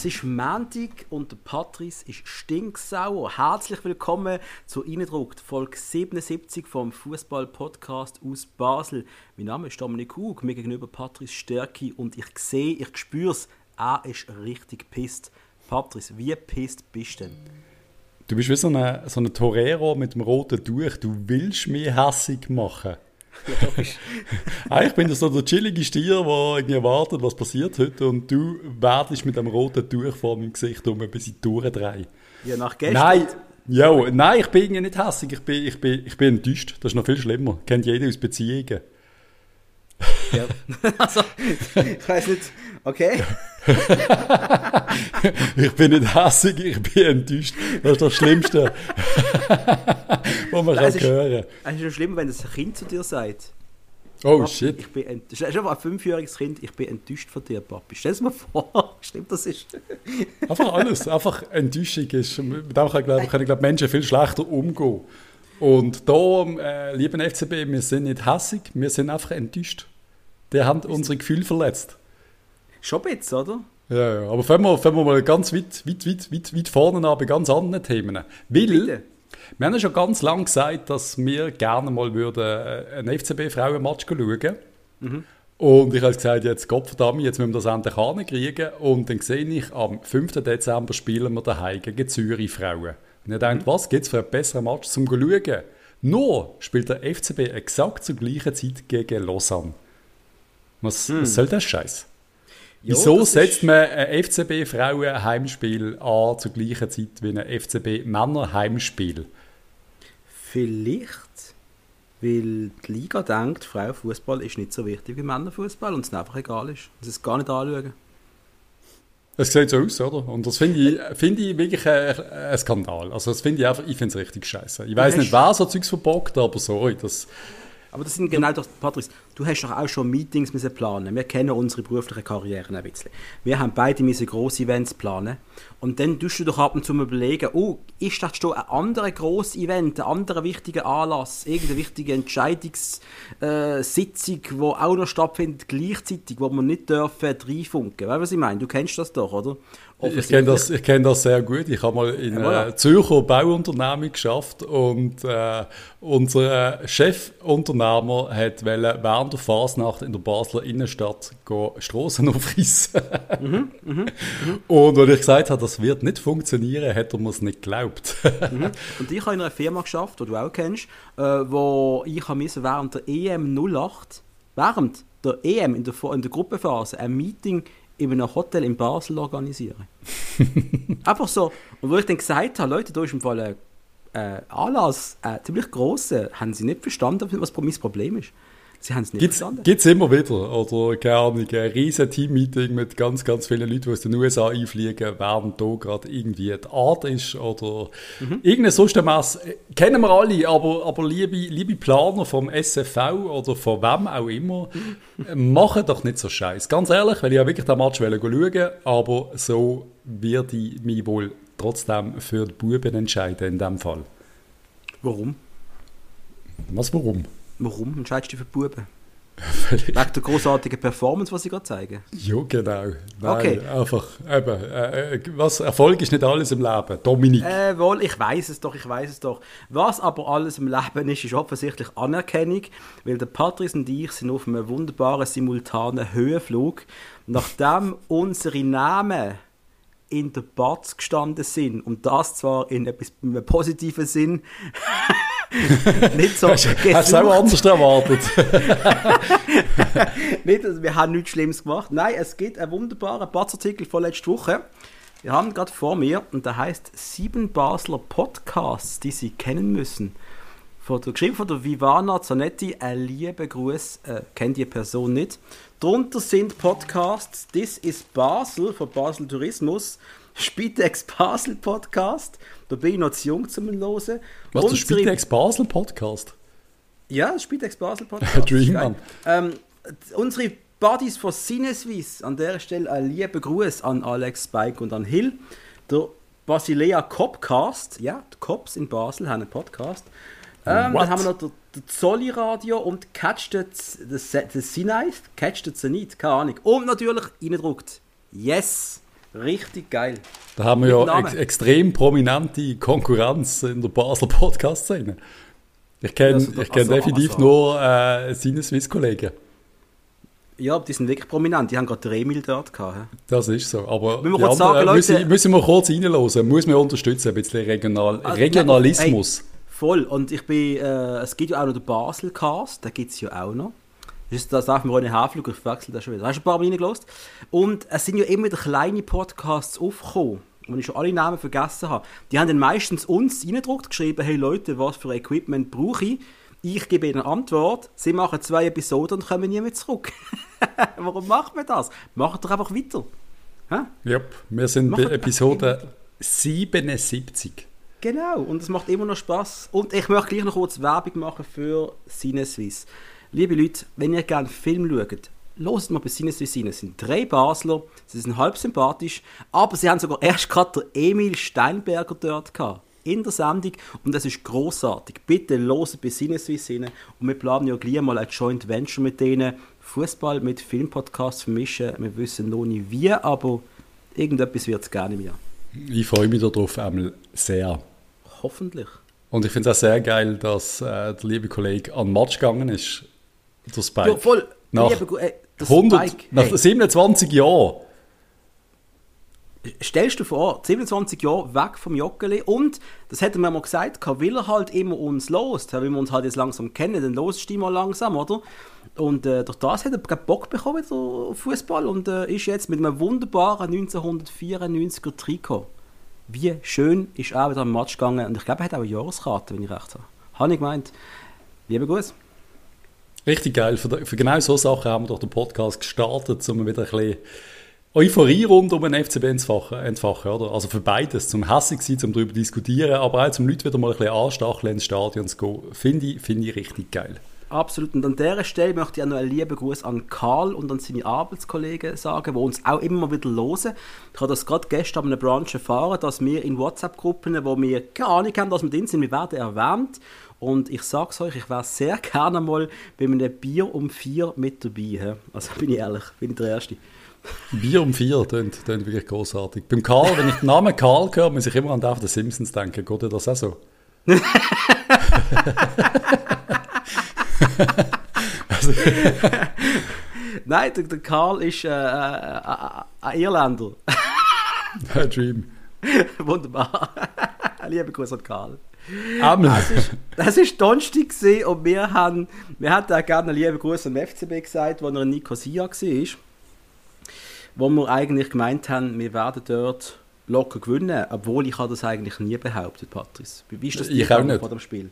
Es ist Montag und Patrice ist stinksauer. Herzlich willkommen zu Innendruckt, Folge 77 vom Fußball-Podcast aus Basel. Mein Name ist Dominik Hug, mir gegenüber Patrice Stärki und ich sehe, ich spüre es, er ist richtig pisst. Patrice, wie pisst bist du denn? Du bist wie so ein so eine Torero mit dem roten Tuch. Du willst mich hässig machen. Eigentlich bin ich so der chillige Stier, der irgendwie wartet, was passiert heute. Und du werdest mit dem roten Tuch vor meinem Gesicht um, bis ich durchdrehe. Ja, nach gestern. Nein, ja, nein, ich bin irgendwie nicht hässig. Ich bin, ich, bin, ich bin enttäuscht. Das ist noch viel schlimmer. Kennt jeder aus Beziehungen. Ja. also, ich weiß nicht. Okay. ich bin nicht hässig, ich bin enttäuscht. Das ist das Schlimmste, was man kann hören Es ist schon schlimmer, wenn das ein Kind zu dir sagt. Oh Papi, shit. Ich bin ent- das ist einfach ein fünfjähriges Kind, ich bin enttäuscht von dir, Papi. Stell es mal vor, stimmt das ist. Einfach alles. Einfach Enttäuschung ist. Mit dem kann, glaub, können glaub, Menschen viel schlechter umgehen. Und da, äh, lieben FCB, wir sind nicht hässig, wir sind einfach enttäuscht. Die haben unsere Gefühle verletzt. Schon bisschen, oder? Ja, ja. Aber fangen wir, fangen wir mal ganz weit, weit, weit, weit, weit vorne an bei ganz anderen Themen. Weil, Bitte. wir haben ja schon ganz lange gesagt, dass wir gerne mal würden äh, einen FCB-Frauenmatch schauen Und ich habe gesagt, jetzt Gottverdammt, jetzt müssen wir das endlich hinkriegen. Und dann sehe ich, am 5. Dezember spielen wir daheim gegen Zürich Frauen. Und ich denke, was gibt es für einen besseren Match zum Schauen? Nur spielt der FCB exakt zur gleichen Zeit gegen Lausanne. Was, was soll das Scheiß? Wieso setzt man ein FCB-Frauen-Heimspiel an zur gleichen Zeit wie ein FCB-Männer-Heimspiel? Vielleicht, weil die Liga denkt, Frauenfußball ist nicht so wichtig wie Männerfußball und es einfach egal ist. Und es gar nicht anschauen. Es sieht so aus, oder? Und das finde ich, finde ich wirklich ein, ein Skandal. Also das finde ich einfach, ich finde es richtig scheiße. Ich weiß nicht, wer so Zeugs verbockt, aber sorry, das... Aber das sind genau doch, Patrice, du hast doch auch schon Meetings müssen planen. Wir kennen unsere beruflichen Karrieren ein bisschen. Wir haben beide müssen grosse Events planen. Und dann tust du doch ab und zu überlegen, oh, ist das schon ein anderer grosses Event, ein anderer wichtiger Anlass, irgendeine wichtige Entscheidungssitzung, Sitzung, die auch noch stattfindet gleichzeitig, wo man nicht dürfen reinfunken. Weißt du, was ich meine? Du kennst das doch, oder? Ich kenne das, ich kenn das sehr gut. Ich habe mal in Ja, einer. Zürcher Bauunternehmung geschafft und äh, unser Chefunternehmer hat während der Fasnacht in der Basler Innenstadt go Strassen aufreißen. Mhm, Und als ich gesagt habe, das wird nicht funktionieren, hat er mir es nicht geglaubt. Und ich habe in einer Firma geschafft, die du auch kennst, äh, wo ich während der EM 08, während der EM in der, in der Gruppenphase, ein Meeting in einem Hotel in Basel organisieren. Einfach so. Und wo ich dann gesagt habe, Leute, da ist im Fall ein äh, Anlass, äh, ziemlich grosser, haben sie nicht verstanden, was mein Problem ist. Sie haben es nicht Gibt's, verstanden. gibt's immer wieder. Oder, keine Ahnung, ein riesen Team-Meeting mit ganz, ganz vielen Leuten, die aus den USA einfliegen, während da gerade irgendwie die Art ist oder Mhm. irgendeine sonst Messe. Kennen wir alle, aber, aber liebe, liebe Planer vom SFV oder von wem auch immer, Mhm. machen doch nicht so scheiß. Ganz ehrlich, weil ich ja wirklich den Match wollte schauen, aber so werde ich mich wohl trotzdem für die Buben entscheiden in dem Fall. Warum? Was, warum? Warum entscheidest du für Buben? Wegen der großartigen Performance, die sie gerade zeigen. Ja, genau. Nein, Okay. einfach, eben, äh, äh, was, Erfolg ist nicht alles im Leben. Dominik. Äh, wohl, ich weiß es doch, ich weiß es doch. Was aber alles im Leben ist, ist offensichtlich Anerkennung, weil der Patrice und ich sind auf einem wunderbaren simultanen Höhenflug, nachdem unsere Namen in der Batz gestanden sind und das zwar in etwas in einem positiven Sinn nicht so Hast du es auch anders erwartet? nicht, also wir haben nichts Schlimmes gemacht. Nein, es gibt einen wunderbaren Batzartikel von letzter Woche. Wir haben gerade vor mir und der heißt Sieben Basler Podcasts, die Sie kennen müssen. Von der, geschrieben von der Vivana Zanetti, ein lieber Gruß, äh, kennt die Person nicht. Drunter sind Podcasts This is Basel von Basel Tourismus, Spitex Basel Podcast, da bin ich noch zu jung zum Hören. Was, der Spitex Basel Podcast? ja, Spitex Basel Podcast. Dream. Ähm, unsere Buddies von Sinneswiss, an der Stelle ein lieber Gruß an Alex, Spike und an Hill. Der Basilea Copcast, ja, die Cops in Basel haben einen Podcast. Ähm, dann haben wir noch der, der Zolli Radio und Catch the, the, the Sinite, Catch the Zenit, keine Ahnung. Und natürlich reingedruckt. Yes! Richtig geil. Da haben wir ja ex extrem prominente Konkurrenz in der Basler Podcast-Szene. Ich kenne also, kenn also, definitiv also. nur äh, seine Swiss-Kollegen. Ja, die sind wirklich prominent. Die haben gerade Emil dort gehabt. Das ist so. Aber wir anderen, sagen, Leute, müssen, müssen, wir kurz reinhören. Muss man unterstützen, ein bisschen Regional also, Regionalismus. Hey, voll. Und ich bin, äh, es gibt ja auch noch den Basel-Cast, den gibt es ja auch noch. Das, das darf mir ohne Haarflug, ich wechsle das schon wieder. Hast du ein paar Mal reingelassen? Und es sind ja immer wieder kleine Podcasts aufgekommen, wo ich schon alle Namen vergessen habe. Die haben dann meistens uns reingedruckt, geschrieben, hey Leute, was für Equipment brauche ich? Ich gebe ihnen eine Antwort, sie machen zwei Episoden und kommen nie mehr zurück. Warum macht man das? Macht doch einfach weiter. Ja, yep, wir sind bei Episode 77. Genau, und es macht immer noch Spaß. Und ich möchte gleich noch kurz Werbung machen für Cineswiss. Liebe Leute, wenn ihr gerne Film schaut, Loset mal bei Sinneswiss rein. Es sind drei Basler, sie sind halb sympathisch, aber sie haben sogar erst gerade Emil Steinberger dort gehabt in der Sendung und das ist großartig. Bitte loset bei Sinneswiss rein und wir planen ja gleich mal ein Joint Venture mit denen. Fußball mit Filmpodcasts vermischen. Wir wissen noch nicht wie, aber irgendetwas wird es gerne mehr. Ich freue mich darauf einmal sehr. Hoffentlich. Und ich finde es auch sehr geil, dass äh, der liebe Kollege an den Match gegangen ist. Der Spike. Ja, voll. Nach, liebe, äh, 100, Spike, nach hey. 27 Jahren stellst du vor, 27 Jahre weg vom Joggeli und, das hätten wir mal gesagt, weil er halt immer uns lost, weil wir uns halt jetzt langsam kennen, dann lost du mal langsam, oder? Und äh, durch das hat er Bock bekommen auf Fußball und äh, ist jetzt mit einem wunderbaren 1994er Trikot. Wie schön ist er wieder am Match gegangen und ich glaube, er hat auch eine Jahreskarte, wenn ich recht habe. Habe ich gemeint. Liebe Grüße. Richtig geil. Für, für genau so Sachen haben wir doch den Podcast gestartet, um wieder ein bisschen Euphorie rund um den FCB entfachen, oder? Also für beides, zum hässig sein, zum darüber diskutieren, aber auch zum Leute wieder mal ein bisschen anstacheln, ins Stadion zu gehen, finde ich, find ich richtig geil. Absolut. Und an dieser Stelle möchte ich auch noch einen lieben Gruß an Karl und an seine Arbeitskollegen sagen, die uns auch immer wieder hören. Ich habe das gerade gestern an einer Branche erfahren, dass wir in WhatsApp-Gruppen, wo wir keine Ahnung haben, dass wir drin sind, wir werden erwähnt. Und ich sage es euch, ich wäre sehr gerne mal bei einem Bier um vier mit dabei. Also bin ich ehrlich, bin ich der Erste. Bier um vier, klingt, klingt wirklich großartig. Beim Karl, wenn ich den Namen Karl höre, muss ich immer an David Simpsons denken. Geht dir das auch so? also, Nein, der, der, Karl ist äh, äh, äh ein Irländer. ein Dream. Wunderbar. Liebe Grüße an Karl. Amen. Das ist, ist Donnerstag und wir haben, wir hatten auch gerne einen lieben Gruß am FCB gesagt, wo er in Nicosia war wo wir eigentlich gemeint haben, wir werden dort locker gewinnen, obwohl ich das eigentlich nie behauptet, Patrice. Wie ist das ich auch nicht. vor dem Spiel?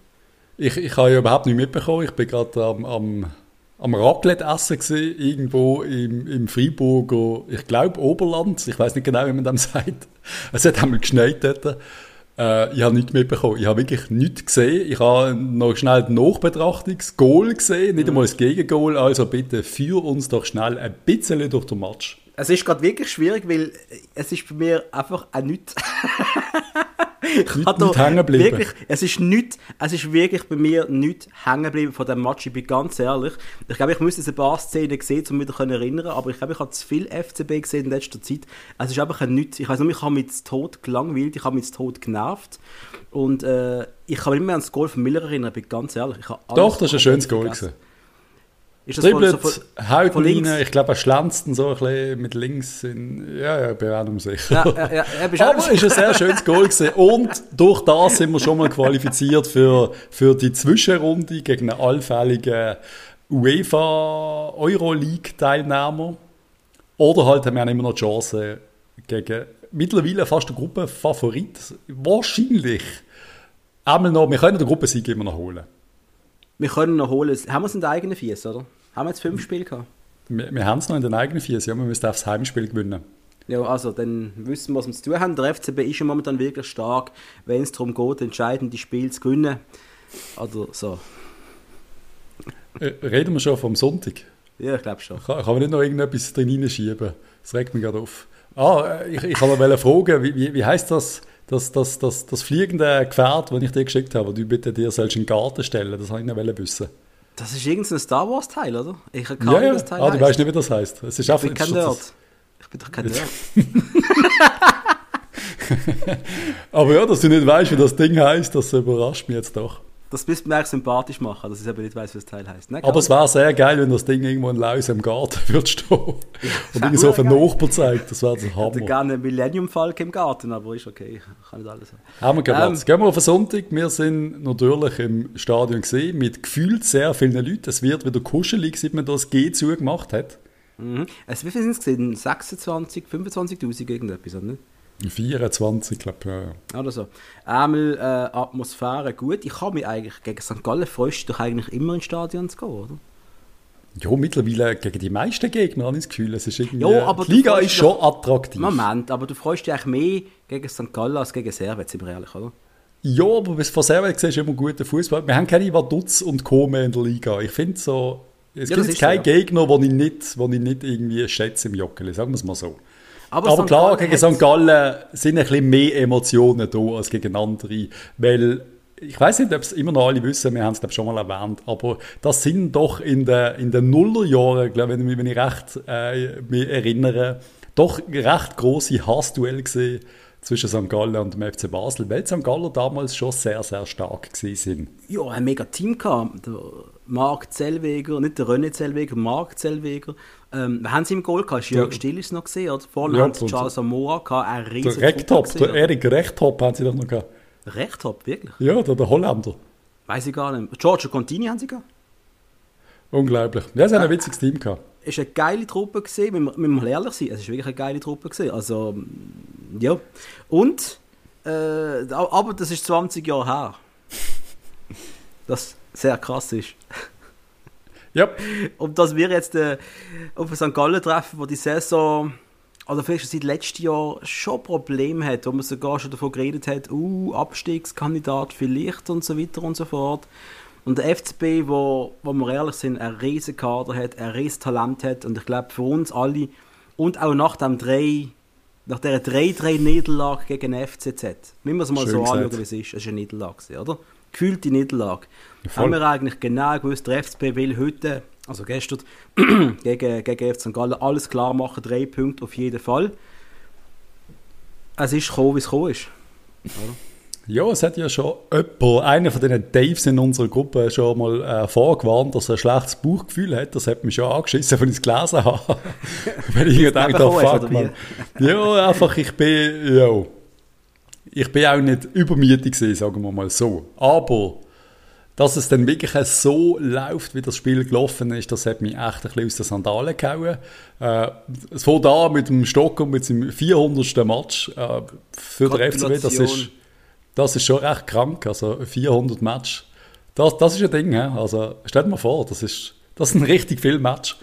Ich, ich habe ja überhaupt nicht mitbekommen. Ich bin gerade am, am, am Raclette essen gewesen, irgendwo im, im Freiburger, ich glaube Oberland. Ich weiß nicht genau, wie man das sagt. Es hat einmal geschneit dort. Äh, ich habe nichts mitbekommen. Ich habe wirklich nichts gesehen. Ich habe noch schnell die Nachbetrachtung, das Goal gesehen, nicht mhm. einmal das Gegengoal. Also bitte führ uns doch schnell ein bisschen durch den Match es ist gerade wirklich schwierig, weil es ist bei mir einfach ein nichts. ich nicht, nicht hängen geblieben. Wirklich, es ist nicht, es ist wirklich bei mir nicht hängen geblieben von dem Match. Ich bin ganz ehrlich. Ich glaube, ich müsste ein paar Szenen sehen, um mich daran erinnern. Aber ich glaube, ich habe zu viel FCB gesehen in letzter Zeit. Es ist einfach ein nichts. Ich weiß nur, ich habe mich zu Tod gelangweilt, ich habe mich zu Tod genervt. Und äh, ich kann mich nicht mehr an das Goal von Miller erinnern, bin ganz ehrlich. Doch, das ist ein schönes Goal gewesen. Ist das Dribbelt, so haut von rein, ich glaube, er schlänzt so ein bisschen mit links. In, ja, ja, bin auch nicht sicher. Ja, ja, ja, Aber es ist ein sehr schönes Goal gewesen. Und durch das sind wir schon mal qualifiziert für, für die Zwischenrunde gegen einen allfälligen UEFA Euroleague-Teilnehmer. Oder halt haben wir immer noch die Chance gegen mittlerweile fast der Gruppenfavorit. Wahrscheinlich. Einmal noch, wir können den Gruppensieg immer noch holen. Wir können noch holen. Haben wir es in den eigenen Fies, oder? Haben wir jetzt fünf Spiele gehabt? Wir, wir haben es noch in den eigenen Fies, ja, wir müssen aufs Heimspiel gewinnen. Ja, also dann wissen wir, was wir zu tun haben. Der FCB ist ja momentan wirklich stark, wenn es darum geht, entscheidende Spiele zu gewinnen. Also so. Äh, reden wir schon vom Sonntag? Ja, ich glaube schon. Kann, kann man nicht noch irgendetwas drin hineinschieben? Das regt mich gerade auf. Ah, äh, ich, ich kann fragen, wie, wie, wie heißt das? Das, das, das, das fliegende Gefährt, das ich dir geschickt habe, du bitte dir sollst in den Garten stellen, das wollte ich noch wissen. Das ist irgendein Star Wars Teil, oder? Ich kann ja, ja. das Teil Ah, du weißt nicht, wie das heißt. Es ist ich bin kein Nerd. Ich bin doch kein Nerd. Aber ja, dass du nicht weißt, wie das Ding heißt, das überrascht mich jetzt doch. Das müsste man eigentlich sympathisch machen, dass ich aber nicht weiß, wie das Teil heißt. Ne, aber es wäre sehr geil, wenn das Ding irgendwo in Laus im Garten würde stehen. und irgendwie so auf einen Nachbar zeigt. Das wäre der Hammer. Ich hätte gerne einen Millennium-Falk im Garten, aber ist okay. Ich kann nicht alles haben. Haben wir ähm, Gehen wir auf den Sonntag. Wir sind natürlich im Stadion gesehen mit gefühlt sehr vielen Leuten. Es wird wieder kuschelig, seit man das G zugemacht hat. Mhm. Also wie viele sind es gesehen? 26, 25'000 irgendetwas, oder nicht? 24, glaube ich, ja, ja. Oder so. Einmal äh, Atmosphäre gut. Ich kann mich eigentlich, gegen St. Gallen freust du dich eigentlich immer ins Stadion zu gehen, oder? Ja, mittlerweile gegen die meisten Gegner habe ich das Gefühl, es ist irgendwie, ja, aber die Liga ist schon attraktiv. Moment, aber du freust dich eigentlich mehr gegen St. Gallen als gegen Servet, sind wir ehrlich, oder? Ja, aber bis von Servet siehst du immer guten Fußball. Wir haben keine Vaduz und Kome in der Liga. Ich finde so, es ja, gibt keinen so, ja. Gegner, den ich, nicht, ich nicht irgendwie schätze im Joggeli, sagen wir es mal so. Aber, Aber klar, gegen St. Gallen sind ein bisschen mehr Emotionen da als gegen andere, weil ich weiß nicht, ob es immer noch alle wissen, wir haben es schon mal erwähnt, aber das sind doch in den, in den Nullerjahren, glaube ich, wenn ich recht äh, mich erinnere, doch recht große Hassduelle gesehen zwischen St. Gallen und dem FC Basel, weil St. Gallen damals schon sehr, sehr stark sind. Ja, ein mega Team gehabt. Der Marc Zellweger, nicht der René Zellweger, Marc Zellweger, ähm, wir haben sie im Goal gehabt? Jörg Still ist noch gesehen, oder? Vorne ja, haben sie Charles Amoa gehabt, ein riesiger Der Rechttop, der Erik Rechttop haben sie doch noch gehabt. Rechttop, wirklich? Ja, der, der Holländer. Weiß ich gar nicht. Giorgio Contini haben sie gehabt. Unglaublich. Ja, sie haben ein witziges Team gehabt. Es war eine geile Truppe, gewesen, wenn wir, wenn wir ehrlich sind. Es war wirklich eine geile Truppe. Gewesen. Also, ja. Und, äh, aber das ist 20 Jahre her. Das sehr krass ist. Ja. Und dass wir jetzt äh, auf St. Gallen treffen, wo die Saison, oder vielleicht schon seit letztem Jahr schon Probleme hat, wo man sogar schon davon geredet hat, uh, Abstiegskandidat vielleicht und so weiter und so fort. Und der FCB, wo, wo wir ehrlich sind, ein riesen Kader hat, ein riesen Talent hat und ich glaube für uns alle und auch nach dem 3 nach dieser 3-3-Niederlage gegen den FCZ, müssen wir es mal Schön so gesagt. anschauen, wie es ist. Es war eine Niederlage, oder? Gefühlte Niederlage. Voll. Haben wir eigentlich genau gewusst, der FCB will heute, also gestern, gegen, gegen FC St. Gallen alles klar machen, drei Punkte auf jeden Fall. Es ist gekommen, wie es gekommen ist. Oder? Ja, es hat ja schon jemand, einer von diesen Daves in unserer Gruppe schon mal äh, vorgewarnt, dass er ein schlechtes Bauchgefühl hat. Das hat mich schon angeschissen, wenn ich es gelesen habe. wenn ich gedacht habe, fuck, man. Ja, einfach, ich bin, ja, ich bin auch nicht übermütig gewesen, sagen wir mal so. Aber dass es dann wirklich so läuft, wie das Spiel gelaufen ist, das hat mich echt ein bisschen aus den Sandalen gehauen. Äh, es fängt an mit dem Stock und mit seinem 400. Match äh, für den FCB. Das ist, das ist schon recht krank. Also 400 Match. Das, das ist ein Ding. He? Also stell dir mal vor, das ist, das sind richtig viele Match.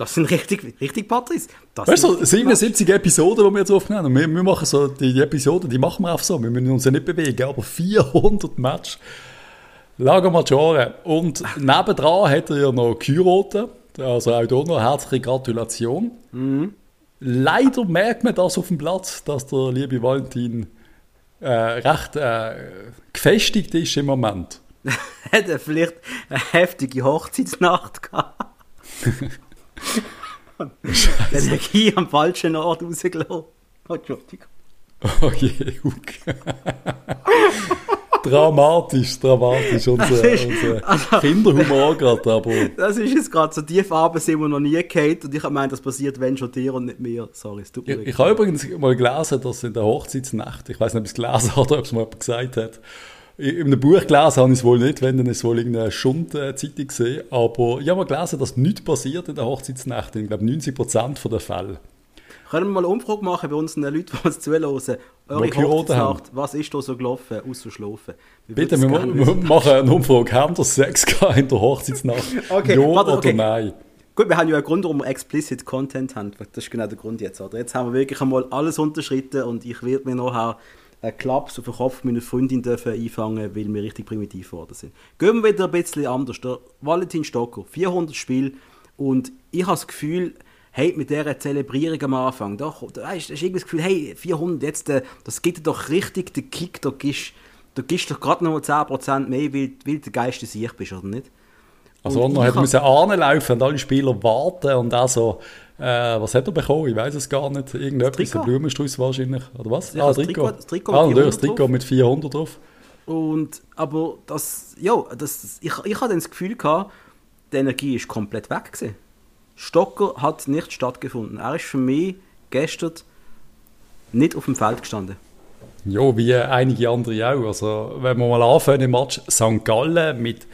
Das sind richtig, richtig Patrice. Das weißt du, 77 Episoden, die wir jetzt aufnehmen. Und wir, wir machen so, die, die Episoden, die machen wir auch so. Wir müssen uns ja nicht bewegen. Aber 400 Match. Lager Maggiore. Und nebendran hat er ja noch geheiratet. Also auch hier noch herzliche Gratulation. Mhm. Leider merkt man das auf dem Platz, dass der liebe Valentin äh, recht äh, gefestigt ist im Moment. hat er vielleicht eine heftige Hochzeitsnacht gehabt? Dann hat er am falschen Ort rausgelassen. Oh, Entschuldigung. Oh je, Huck. dramatisch, dramatisch. Unser, ist, unser also, Kinderhumor gerade, aber... Das ist jetzt gerade so, die Farbe sind wir noch nie gehabt und ich habe gemeint, das passiert, wenn schon dir und nicht mir. Sorry, es tut mir Ich, ich habe übrigens mal gelesen, dass in der Hochzeitsnacht, ich weiß nicht, ob ich es gelesen habe oder ob es mal jemand gesagt hat, in einem Buch gelesen habe ich es wohl nicht, wenn dann es wohl irgendeine Schund-Zeitung gesehen, aber ich habe mal gelesen, dass nichts passiert in der Hochzeitsnacht, in, glaube 90% der Fälle. Können wir mal eine Umfrage machen bei unseren Leuten, die uns zuhören? Eure Hochzeitsnacht, was ist da so gelaufen, außer schlafen? Bitte, wir, wir machen eine Umfrage. Haben wir Sex in der Hochzeitsnacht? okay, ja warte, okay. oder nein? Gut, wir haben ja einen Grund, warum wir explicit Content haben. Das ist genau der Grund jetzt. Oder? Jetzt haben wir wirklich einmal alles unterschritten und ich werde mir nachher einen Klaps auf den Kopf meiner Freundin dürfen einfangen, weil wir richtig primitiv geworden sind. Gehen wir wieder ein bisschen anders. Der Valentin Stocker, 400 Spiele und ich habe das Gefühl, hey, mit dieser Zelebrierung am Anfang, doch, da hast, hast irgendwie das Gefühl, hey, 400, jetzt, äh, das gibt dir doch richtig den Kick, da gibst, da gibst du doch gerade noch 10% mehr, weil, weil du der Geist Sieg bist, oder nicht? Also und er musste anlaufen und alle Spieler warten und auch so, äh, was hat er bekommen? Ich weiß es gar nicht. Irgendetwas, ein Blumenstrauß wahrscheinlich, oder was? Ja, ah, das Trikot. Das Trikot, ah, das Trikot mit 400 drauf. Und, aber das, ja, das, ich, ich hatte das Gefühl gehabt, die Energie ist komplett weg gewesen. Stocker hat nicht stattgefunden. Er ist für mich gestern nicht auf dem Feld gestanden. Ja, wie einige andere auch. Also, wenn wir mal anfangen im Match St. Gallen mit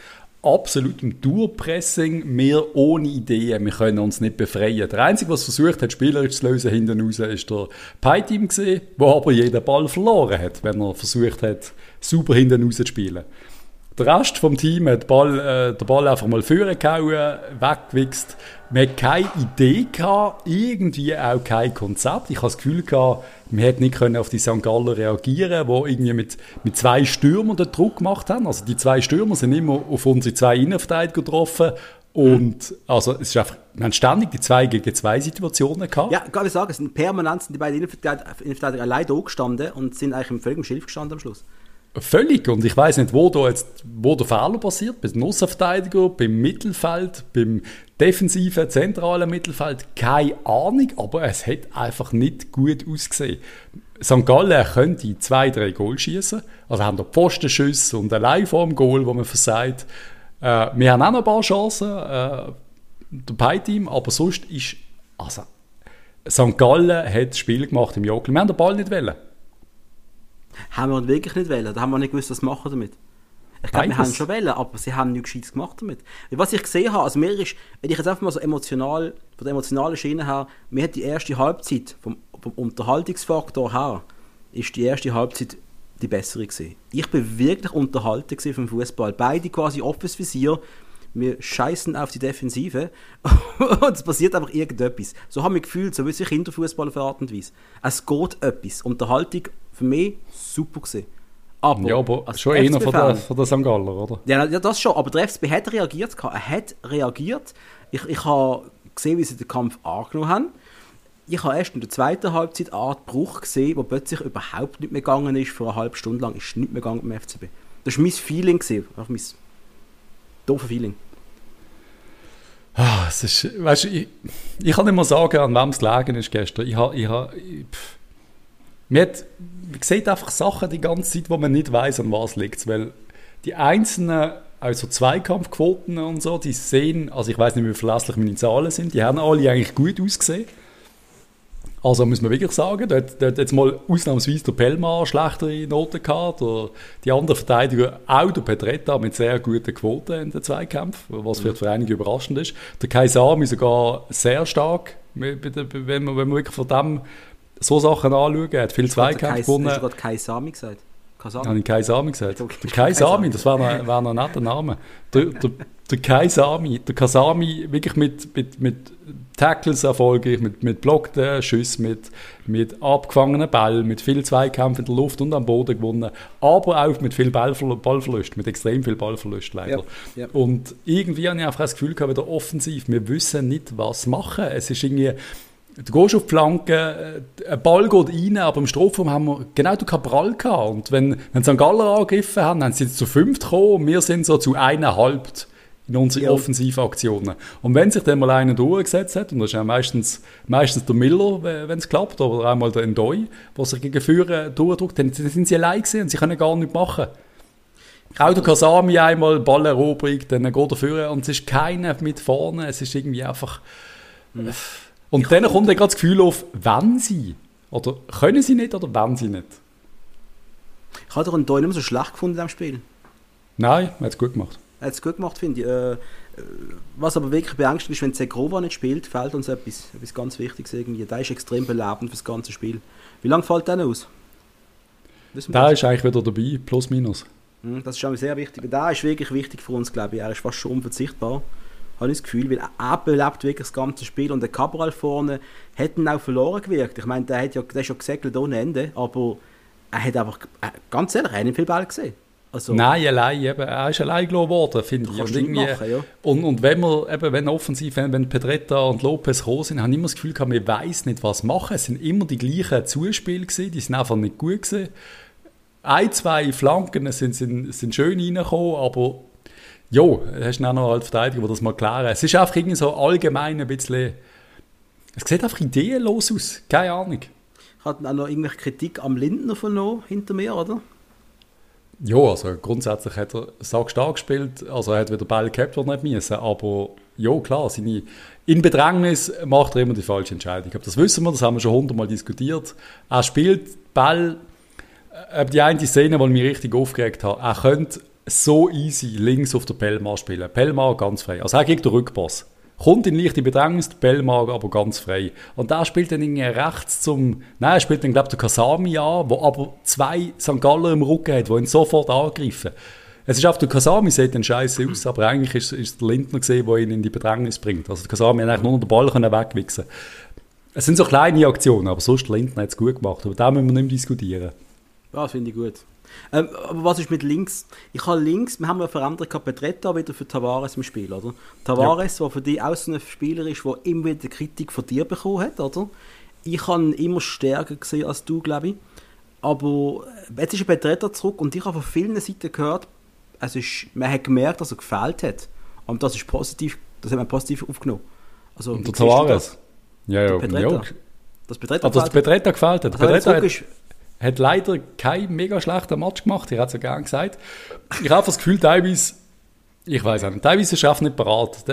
absolutem Durpressing, wir ohne Ideen, wir können uns nicht befreien. Der Einzige, was versucht hat, spielerisch zu lösen hinten raus, ist der Pie-Team gesehen, wo aber jeden Ball verloren hat, wenn er versucht hat, super hinten raus zu spielen. Der Rest vom Team hat Ball, äh, den Ball einfach mal vorgehauen, weggewichst. Man hat keine Idee gehabt, irgendwie auch kein Konzept. Ich habe das Gefühl gehabt, man hätte nicht können auf die St. Galler reagieren die irgendwie mit, mit zwei Stürmern den Druck gemacht haben. Also die zwei Stürmer sind immer auf unsere zwei Innenverteidiger getroffen und also es ist einfach, haben ständig die zwei gegen zwei Situationen gehabt. Ja, kann ich sagen, es sind permanent sind die beiden Innenverteidiger allein da gestanden und sind eigentlich im völligen Schilf gestanden am Schluss. Völlig. Und ich weiß nicht, wo, da jetzt, wo der Fehler passiert. Beim Außenverteidiger, beim Mittelfeld, beim defensiven, zentralen Mittelfeld. Keine Ahnung, aber es hat einfach nicht gut ausgesehen. St. Gallen könnte zwei, drei Goal schießen. Also haben da Postenschüsse und allein vor dem Goal, wo man versagt. Äh, wir haben auch noch ein paar Chancen, äh, der Pie-Team, aber sonst ist, also, St. Gallen hat das Spiel gemacht im Jokel. Wir haben den Ball nicht wollen haben wir wirklich nicht wollen. Da haben wir nicht gewusst, was machen damit. Ich glaube, wir haben schon wollen, aber sie haben nichts Gescheites gemacht damit. Was ich gesehen habe, also mir ist, wenn ich jetzt einfach mal so emotional, von der emotionalen Schiene her, mir hat die erste Halbzeit, vom, vom Unterhaltungsfaktor her, ist die erste Halbzeit die bessere gewesen. Ich bin wirklich unterhalten vom Fußball. Beide quasi offenes Visier. Wir scheißen auf die Defensive und es passiert einfach irgendetwas. So haben wir gefühlt, so wie sich Kinderfußball auf Art und Weise. Es geht etwas. Unterhaltung für mich super gewesen. Aber, ja, aber schon einer von der, von der St. Galler, oder? Ja, ja, das schon. Aber der FCB hat reagiert. Er hat reagiert. Ich, ich habe gesehen, wie sie den Kampf angenommen haben. Ich habe erst in der zweiten Halbzeit eine Art Bruch gesehen, wo plötzlich überhaupt nicht mehr gegangen ist. Für eine halbe Stunde lang ist nicht mehr gegangen beim FCB. Das war mein Feeling. Gewesen. mein doofes Feeling. Ah, es ist, weißt du, ich, ich kann nicht mal sagen, an wem es gelegen ist gestern. Ich habe, ich habe, ich, man, hat, man sieht einfach Sachen die ganze Zeit, wo man nicht weiß, an was liegt Weil die einzelnen also Zweikampfquoten und so, die sehen, also ich weiß nicht, wie verlässlich meine Zahlen sind, die haben alle eigentlich gut ausgesehen. Also muss man wirklich sagen, dort, hat jetzt mal ausnahmsweise der Pelma schlechtere Noten gehabt, oder die anderen Verteidiger, auch der Petretta mit sehr guten Quoten in den Zweikämpfen, was vielleicht für einige überraschend ist. Der Kaisami sogar sehr stark, wenn man, wenn man wirklich von dem so Sachen anschauen. Er hat viel Zweikämpfe gewonnen. Hast du gerade Kaisami gesagt? Kasami? Habe ich Kaisami gesagt? Der Kaisami, das wäre noch, wär noch ein netter Name. Der, der, der Kaisami, der Kasami wirklich mit, mit, mit Tackles erfolgreich, mit, mit blockten Schüssen, mit, mit abgefangenen Bällen, mit viel Zweikämpfen in der Luft und am Boden gewonnen, aber auch mit viel Ballverlust, mit extrem viel Ballverlust leider. Ja, ja. Und irgendwie habe ich einfach das Gefühl gehabt, wieder offensiv, wir wissen nicht, was machen. Es ist irgendwie Du gehst auf die Flanke, äh, ein Ball geht rein, aber im Strafraum haben wir genau den Cabral gehabt. Und wenn, wenn St. Galler angegriffen haben, dann sind sie zu fünft gekommen und wir sind so zu eineinhalb in unseren ja. Offensivaktionen. Und wenn sich dann mal einer durchgesetzt hat, und das ist ja meistens, meistens der Miller, wenn es klappt, oder einmal der Ndoi, der sich gegen Führer durchdrückt, dann sind sie allein gewesen und sie können gar nichts machen. Auch der Kasami einmal Balleroberung, dann geht er führen und es ist keiner mit vorne, es ist irgendwie einfach... Mhm. Und ich dann kommt dann gerade das Gefühl auf, wenn sie. Oder können sie nicht oder wenn sie nicht. Ich habe doch einen Teil nicht mehr so schlecht gefunden diesem Spiel. Nein, er hat es gut gemacht. Er hat es gut gemacht, finde ich. Äh, was aber wirklich beängstigend ist, wenn Zegrova nicht spielt, fehlt uns etwas, etwas ganz Wichtiges irgendwie. Der ist extrem belebend für das ganze Spiel. Wie lange fällt der aus? Der ist eigentlich wieder dabei, plus minus. Hm, das ist schon sehr wichtig. Der ist wirklich wichtig für uns, glaube ich. Er ist fast schon unverzichtbar habe ich das Gefühl, weil er belebt wirklich das ganze Spiel und der Cabral vorne hat ihn auch verloren gewirkt. Ich meine, der hat ja der ist ja gesegelt ohne Ende, aber er hat einfach, äh, ganz ehrlich, er hat nicht viel Ball gesehen. Also, Nein, allein, eben, er ist allein geworden, finde ich. Und, machen, ja. und, und, wenn wir, eben, wenn offensiv, wenn, wenn Pedretta und Lopez gekommen sind, habe ich immer das Gefühl gehabt, wir weiß nicht, was machen. Es sind immer die gleichen Zuspiele gewesen, die sind einfach nicht gut gewesen. Ein, zwei Flanken sind, sind, sind schön reingekommen, aber Jo, hast du auch noch als Verteidiger, der das mal klären. Es ist einfach irgendwie so allgemein ein bisschen. Es sieht einfach ideenlos aus. Keine Ahnung. Hat auch noch irgendwelche Kritik am Lindner vernommen hinter mir, oder? Ja, also grundsätzlich hat er stark gespielt. Also er hat wieder Ball gehabt, die er nicht müssen. Aber ja, klar, seine, in Bedrängnis macht er immer die falsche Entscheidung. Aber das wissen wir, das haben wir schon hundertmal diskutiert. Er spielt Ball. Äh, die eine Szene, die mich richtig aufgeregt hat, er könnte so easy links auf der Pelmar spielen. Pelmar ganz frei. Also er kriegt den Rückpass. Kommt in leichte Bedrängnis, der Pelmar aber ganz frei. Und da spielt dann irgendwie rechts zum, nein, er spielt dann glaube ich der Kasami an, wo aber zwei St. Galler im Rücken hat, die ihn sofort angreifen. Es ist auf der Kasami sieht dann scheiße aus, aber eigentlich ist, es der Lindner gesehen, der ihn in die Bedrängnis bringt. Also der Kasami hat eigentlich nur den Ball wegwichsen. Es sind so kleine Aktionen, aber sonst der Lindner hat es gut gemacht. Aber da müssen wir nicht mehr diskutieren. Ja, das finde ich gut. Ähm, aber was ist mit links? Ich habe links, wir haben ja verändert Petretta wieder für Tavares im Spiel, oder? Tavares, ja. der für dich auch so ein Spieler ist, der immer wieder Kritik von dir bekommen hat, oder? Ich habe ihn immer stärker gesehen als du, glaube ich. Aber äh, jetzt ist Petretta zurück und ich habe von vielen Seiten gehört, also ist, man hat gemerkt, dass er gefällt hat. Und das ist positiv, das hat man positiv aufgenommen. Also, und der Tavares? Ja, ja, ja. Das Petretta, also, das Petretta gefällt hat. Also, Petretta hat, hat leider keinen mega schlechten Match gemacht, ich hätte es ja gerne gesagt. Ich habe das Gefühl, teilweise, ich weiß auch nicht, teilweise ist er nicht parat.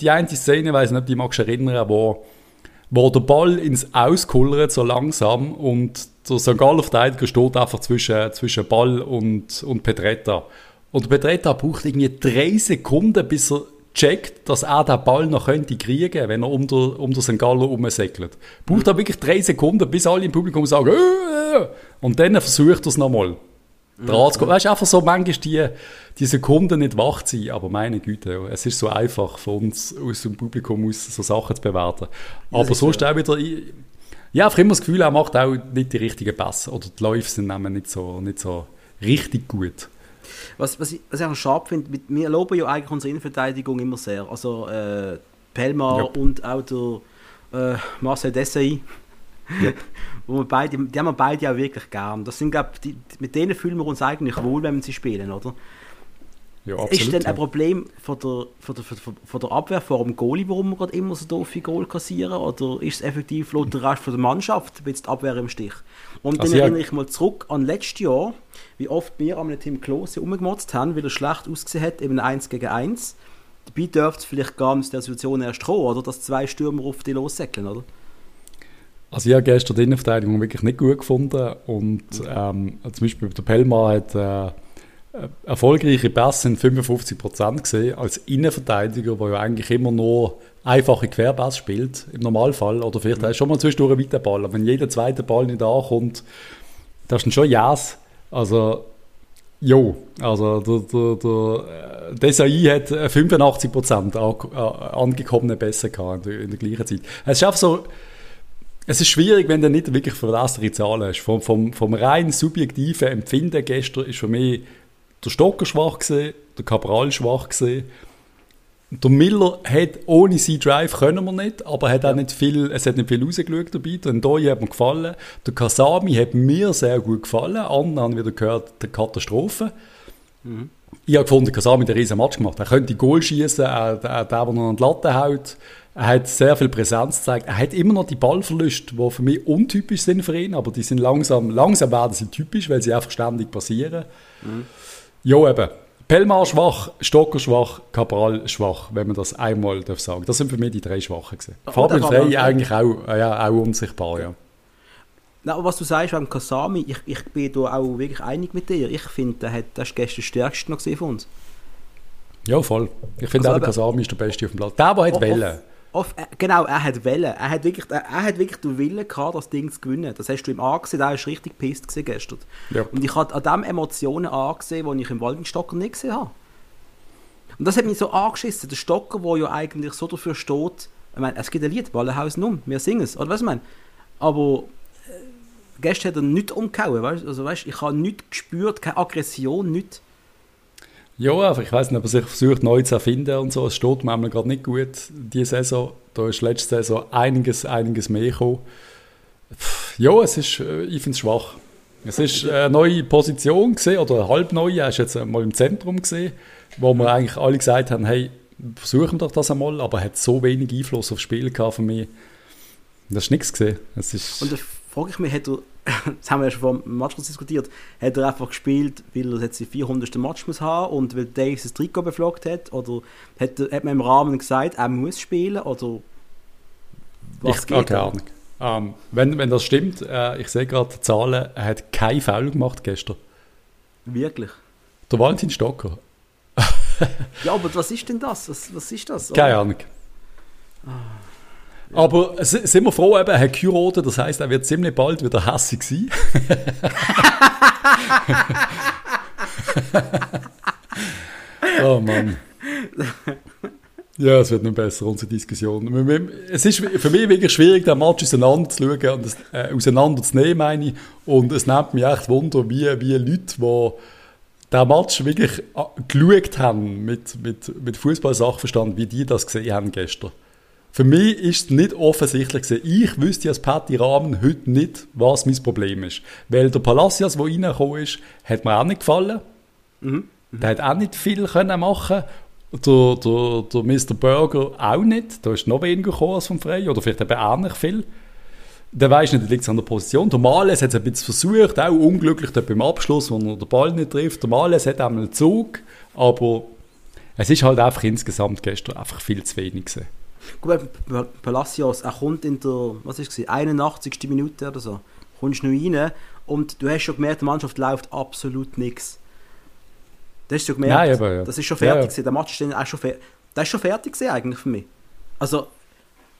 Die eine Szene, ich weiß nicht, ob die magst erinnern, wo, wo der Ball ins Auskullert so langsam und der St. Galler Verteidiger steht einfach zwischen, zwischen Ball und, und Petretta. Und Petretta braucht irgendwie drei Sekunden, bis er checkt, dass er den Ball noch könnte kriegen, wenn er um den, um den St. Gallo rumsäckelt. Braucht er wirklich drei Sekunden, bis alle im Publikum sagen, äh, äh. und dann versucht er es nochmal. Mhm. Weißt du, einfach so manchmal die, die Sekunden nicht wach sein, aber meine Güte, es ist so einfach für uns aus dem Publikum aus so Sachen zu bewerten. Aber sonst ja. auch wieder, ich, ja, einfach immer das Gefühl, er macht auch nicht die richtigen Pässe oder die Läufe sind nicht so, nicht so richtig gut. Was, was, ich, was ich auch scharf finde, wir loben ja eigentlich unsere Innenverteidigung immer sehr. Also äh, Pelmar ja. und auch der äh, Marcel Dessay. Ja. Wo wir beide, die haben wir beide auch wirklich gern. Das sind, glaub, die, mit denen fühlen wir uns eigentlich wohl, wenn wir sie spielen, oder? Ja, absolut, ist denn ein Problem von der, von der, von der Abwehr vor dem Goalie, warum wir gerade immer so doofe Goal kassieren? Oder ist es effektiv laut der Rest von der Mannschaft jetzt die Abwehr im Stich? Und also dann erinnere ich mal zurück an letztes Jahr, wie oft wir am Team Klose umgemotzt haben, weil er schlecht ausgesehen hat, eben 1 gegen 1. Dabei dürfte es vielleicht gar nicht der Situation erst kommen, oder? Dass zwei Stürmer auf die lossäckeln, oder? Also ich habe gestern die Innenverteidigung wirklich nicht gut gefunden und ähm, zum Beispiel der Pelma hat äh, erfolgreiche Pässe sind 55% gesehen als Innenverteidiger, der ja eigentlich immer nur einfache Querpass spielt im Normalfall oder vielleicht mhm. schon mal zwischendurch einen weiten Ball, aber wenn jeder zweite Ball nicht ankommt, das ist dann schon Jas. Also Jo, also der, der, der äh, Desai hat 85% angekommene Pässe gehabt in der, in der gleichen Zeit. Es ist einfach so, es ist schwierig, wenn du nicht wirklich verlässliche Zahlen hast. Vom, vom, vom rein subjektiven Empfinden gestern ist für mich der Stocker schwach gesehen, der Cabral schwach gesehen. Der Miller hat ohne seinen Drive können wir nicht, aber hat auch nicht viel, es hat nicht viel rausgeschaut dabei. Der Ndoye hat mir gefallen. Der Kasami hat mir sehr gut gefallen. Andere haben wieder gehört, die Katastrophe. Mhm. Ich habe gefunden, Kasami hat einen riesen Match gemacht. Er könnte Goal schießen, er, er, der, der noch an die Latte haut. Er hat sehr viel Präsenz gezeigt. Er hat immer noch die Ballverluste, die für mich untypisch sind für ihn, aber die sind langsam, langsam werden sie typisch, weil sie einfach ständig passieren. Mhm. Ja, eben. Pelmar schwach, Stocker schwach, Cabral schwach, wenn man das einmal darf sagen. Das sind für mich die drei Schwachen gewesen. Oh, Fabian Frey eigentlich auch, ja, auch unsichtbar, ja. Na, aber was du sagst beim Kasami, ich, ich bin da auch wirklich einig mit dir. Ich finde, der hat das gestern stärkste noch gesehen von uns. Ja, voll. Ich finde also, auch, der Kasami ist der Beste auf dem Platz. Der, der hat Wellen. Auf, äh, genau, er hat Wellen. Er hat wirklich, er, er hat wirklich den Willen gehabt, das Ding zu gewinnen. Das hast du ihm angesehen, er ist richtig pisst gestern. Ja. Und ich habe an dem Emotionen angesehen, die ich im Waldenstocker nicht gesehen habe. Und das hat mich so angeschissen. Der Stocker, der ja eigentlich so dafür steht, ich meine, es gibt ein Lied, Wallenhausen um, wir singen es, oder was ich meine? Aber äh, gestern hat er nichts umgehauen, weißt? Also, weißt, ich habe nichts gespürt, keine Aggression, nichts. Ja, aber ich weiß nicht, ob er sich versucht neu zu erfinden und so. Es steht mir gerade nicht gut, diese Saison. Da ist letzte Saison einiges, einiges mehr gekommen. Ja, es ist, äh, ich finde es schwach. Es ist eine neue Position gesehen oder eine halb neue. Er ist jetzt mal im Zentrum gesehen, wo wir eigentlich alle gesagt haben, hey, versuchen doch das einmal, aber er hat so wenig Einfluss aufs Spiel gehabt von mir. Das ist nichts gesehen. Es ist Und da frage ich mich, hat er, das haben wir ja schon vor dem Match diskutiert, hat er einfach gespielt, weil er jetzt die 400. Match muss haben und weil Davis das Trikot beflaggt hat? Oder hat, er, hat man im Rahmen gesagt, er muss spielen? Oder was ich, geht? Keine Ahnung. Ähm, wenn, wenn das stimmt, äh, ich sehe gerade die Zahlen, er hat keinen Foul gemacht gestern. Wirklich? Der Valentin Stocker. ja, aber was ist denn das? Was, was ist das? Keine Ahnung. Ah. Aber sind wir froh, eben, er hat geheiratet, das heisst, er wird ziemlich bald wieder hässig sein. oh Mann. Ja, es wird noch besser, unsere Diskussion. Es ist für mich wirklich schwierig, den Match auseinanderzuschauen und das, äh, auseinanderzunehmen, meine ich. Und es nimmt mich echt Wunder, wie, wie Leute, die den Match wirklich äh, geschaut haben mit, mit, mit Fußball-Sachverstand, wie die das gesehen haben gestern. Für mich ist es nicht offensichtlich gewesen. Ich wüsste als Patty Rahmen heute nicht, was mein Problem ist. Weil der Palacios, der reingekommen ist, hat mir auch nicht gefallen. Mhm. Mhm. Der hat auch nicht viel können machen der, der, der Mr. Burger auch nicht. Da ist noch weniger gekommen als vom Frey. Oder vielleicht eben auch nicht viel. Der weiß nicht, liegt es an der Position. Der Males hat es ein bisschen versucht, auch unglücklich dort beim Abschluss, wo er den Ball nicht trifft. Der Males hat einmal einen Zug, aber es ist halt einfach insgesamt gestern einfach viel zu wenig gewesen. Gut, Palacios, er kommt in der, was ist es, 81. Minute oder so, kommst du noch rein und du hast schon gemerkt, die Mannschaft läuft absolut nichts. Das hast du gemerkt. Nein, aber, ja. Das ist schon fertig ja, ja. Der Match ist auch schon fertig. Das ist schon fertig eigentlich für mich. Also,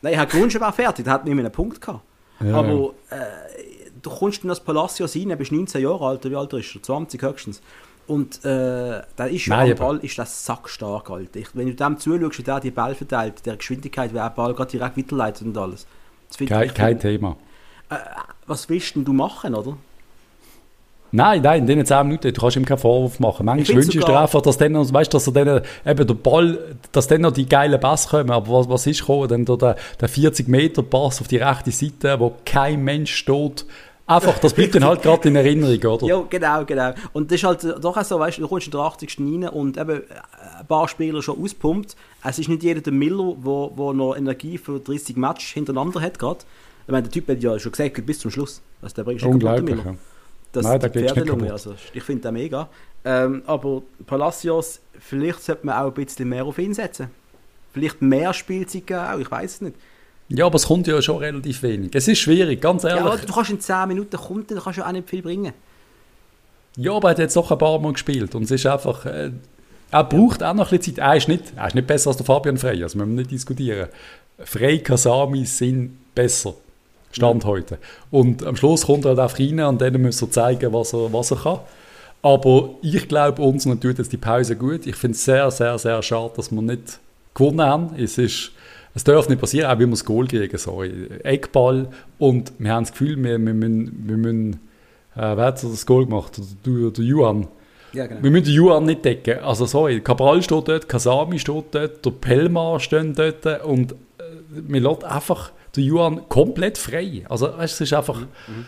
nein, Herr Grunsch war fertig, der hat nicht mehr einen Punkt gehabt. Ja, aber äh, du kommst in das Palacios rein, bist 19 Jahre alt, wie alt ist er? 20 höchstens. Und äh, da ist Nein, am Ball ist das sackstark, Alter. Ich, wenn du dem zuschaust, wie der die Ball verteilt, der Geschwindigkeit, wie er den Ball gerade direkt weiterleitet und alles. Kein, kein Thema. Äh, was willst denn du machen, oder? Nein, nein, in diesen 10 Minuten, du kannst ihm keinen Vorwurf machen. Manchmal wünschst du dir einfach, dass dann, weißt, dass er dann, eben der Ball, dass dann noch die geilen Pass kommen. Aber was, was ist gekommen? Dann der, der 40 Meter Pass auf die rechte Seite, wo kein Mensch steht, Einfach, das bleibt dann halt gerade in Erinnerung, oder? Ja, genau, genau. Und das ist halt doch auch so, weißt du, du kommst in der 80. rein und eben ein paar Spieler schon auspumpt. Es ist nicht jeder der Miller, wo, wo noch Energie für 30 Matches hintereinander hat gerade. Ich meine, der Typ hat ja schon gesagt, bis zum Schluss. Also der bringt schon Unglaublich, ja. Das Nein, der Pferdelunge, also ich finde den mega. Ähm, aber Palacios, vielleicht sollte man auch ein bisschen mehr auf ihn setzen. Vielleicht mehr Spielzeit geben auch, ich weiß es nicht. Ja, aber es kommt ja schon relativ wenig. Es ist schwierig, ganz ehrlich. Ja, du kannst in 10 Minuten kommen, dann kannst du auch nicht viel bringen. Ja, aber er hat jetzt doch ein paar Mal gespielt und es ist einfach... Äh, er braucht auch noch ein bisschen Zeit. Er ist, nicht, er ist nicht besser als der Fabian Frey, also müssen wir nicht diskutieren. Frey, Kasami sind besser. Stand mhm. heute. Und am Schluss kommt er halt einfach rein und dann muss er zeigen, was er, was er kann. Aber ich glaube, uns tut jetzt die Pause gut. Ich finde es sehr, sehr, sehr schade, dass wir nicht gewonnen haben. Es ist es darf nicht passieren, auch wenn wir das Goal kriegen. So. Eckball und wir haben das Gefühl, wir, wir müssen, wir müssen äh, wer hat das Goal gemacht? Der, der Juan. Ja, genau. Wir müssen den Juan nicht decken. Also sorry, Cabral steht dort, Kasami steht dort, der Pelmar steht dort und äh, wir lassen einfach den Juan komplett frei. Also weißt, es ist einfach... Mhm. mhm.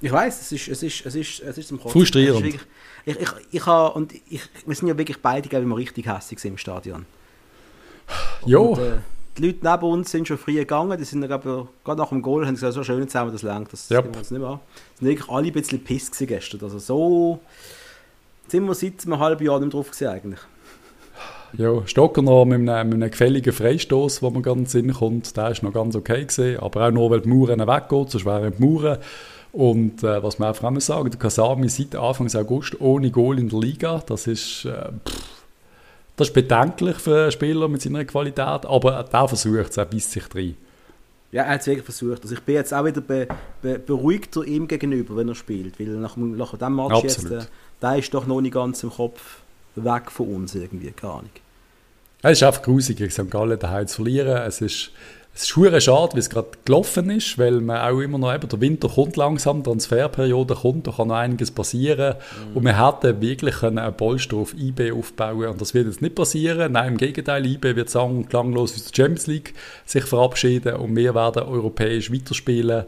Ich weiß, es ist, es ist, es ist, es ist zum Kotzen. Frustrierend. Wirklich, ich, ich, ich, habe, und ich, wir sind ja wirklich beide, glaube ich, richtig hässlich im Stadion. Jo. Und, äh, die Leute neben uns sind schon früh gegangen, die sind gerade nach dem Goal haben gesagt, so schön zusammen, das längt, das yep. wir uns nicht mehr an. sind wirklich alle ein bisschen piss gestern, also so sind wir seit einem halben Jahr nicht drauf gewesen eigentlich. Ja, Stocker noch mit einem, mit einem gefälligen Freistoß, wo man ganz Sinn kommt, der ist noch ganz okay gewesen, aber auch nur, weil die Mauern weggehen, sonst wären die Mauern. Und äh, was man auch sagen, der Kasami seit Anfang August ohne Goal in der Liga, das ist äh, pff, das ist bedenklich für einen Spieler mit seiner Qualität, aber der versucht es, er beißt sich drin. Ja, er hat es wirklich versucht. Also ich bin jetzt auch wieder be, be, beruhigter ihm gegenüber, wenn er spielt, weil nach, nach dem Match Absolut. jetzt, äh, der ist doch noch nicht ganz im Kopf weg von uns irgendwie, keine Ahnung. Es ist einfach grusig, gegen St. Gallen daheim zu verlieren. Es ist es ist hure schade, wie es gerade gelaufen ist, weil man auch immer noch, eben, der Winter kommt langsam, die Transferperiode kommt, da kann noch einiges passieren. Mhm. Und wir hätten wirklich einen Polster auf IB aufbauen und das wird jetzt nicht passieren. Nein, im Gegenteil, IB wird sagen, klanglos aus der Champions League sich verabschieden und wir werden europäisch weiterspielen.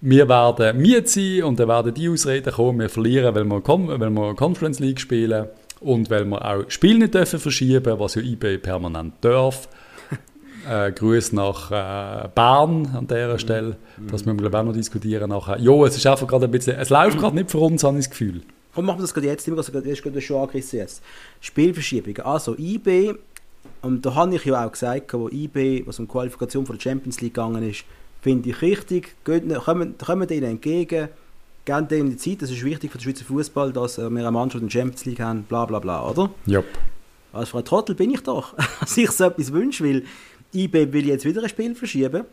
Wir werden Miet sein und dann werden die Ausreden kommen, wir verlieren, weil wir, weil wir Conference League spielen und weil wir auch Spiele nicht dürfen verschieben, was ja IB permanent darf. Äh, Grüße nach äh, Bern an dieser mhm. Stelle. Mhm. Das müssen wir auch noch diskutieren nachher. Jo, es ist einfach gerade ein bisschen, es läuft gerade nicht für uns, habe ich das Gefühl. Komm, machen wir das gerade jetzt, das ist gerade schon angerissen jetzt. Spielverschiebung. Also IB, und da habe ich ja auch gesagt, wo IB, was um die Qualifikation für die Champions League gegangen ist, finde ich richtig. Geht, kommen, kommen denen entgegen, geben denen die Zeit. Das ist wichtig für den Schweizer Fußball, dass wir eine Mannschaft in der Champions League haben, bla bla bla, oder? Ja. Als Frau Trottel bin ich doch, dass ich so etwas wünsche, weil IB will jetzt wieder ein Spiel verschieben.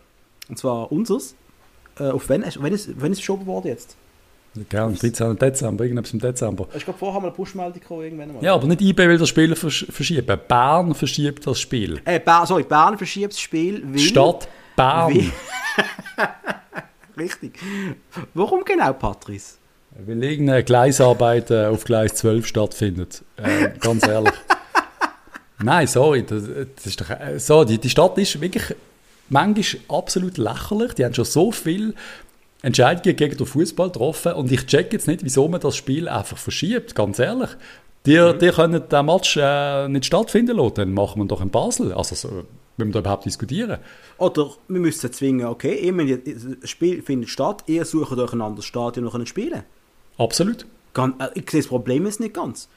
Und zwar unseres. Äh, auf wenn, wenn, ist, wenn ist es verschoben worden jetzt? Gerne, am 13. Dezember, irgendwas im Dezember. Ich glaube, vorher mal eine Push-Meldung gekommen, irgendwann mal. Ja, aber nicht IB will das Spiel versch verschieben. Bern verschiebt das Spiel. Äh, Bern, sorry, Bern verschiebt das Spiel, weil... Stadt Bern. Weil, Richtig. Warum genau, Patrice? Weil irgendeine Gleisarbeit äh, auf Gleis 12 stattfindet. Äh, ganz ehrlich. Nein, sorry. Das, das ist doch, äh, so, die, die Stadt ist wirklich manchmal absolut lächerlich. Die haben schon so viel Entscheidungen gegen den Fußball getroffen und ich check jetzt nicht, wieso man das Spiel einfach verschiebt, ganz ehrlich. Die, mhm. die können den Match äh, nicht stattfinden lassen, dann machen wir doch in Basel. Also so, wenn wir da überhaupt diskutieren. Oder wir müssen zwingen, okay, immer das Spiel findet statt, ihr sucht euch ein anderes Stadion und spielen. Absolut. Äh, ich sehe das Problem jetzt nicht ganz.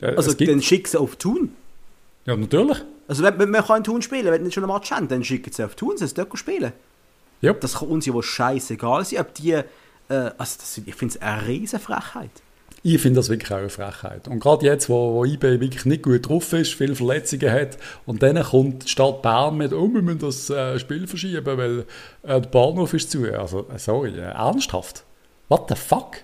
Ja, also dann schick sie auf Thun. Ja, natürlich. Also wenn, wenn man kann in Thun spielen, wenn nicht schon ein Match haben, dann schicken sie auf Thun, sie dort spielen. Ja. Das kann uns ja wohl scheißegal sein, ob die, äh, also das, ich finde es eine riesen Frechheit. Ich finde das wirklich auch eine Frechheit. Und gerade jetzt, wo, wo IB wirklich nicht gut drauf ist, viele Verletzungen hat, und dann kommt die Stadt Bern mit, oh, wir müssen das äh, Spiel verschieben, weil äh, der Bahnhof ist zu. Also, äh, sorry, äh, ernsthaft? What the fuck?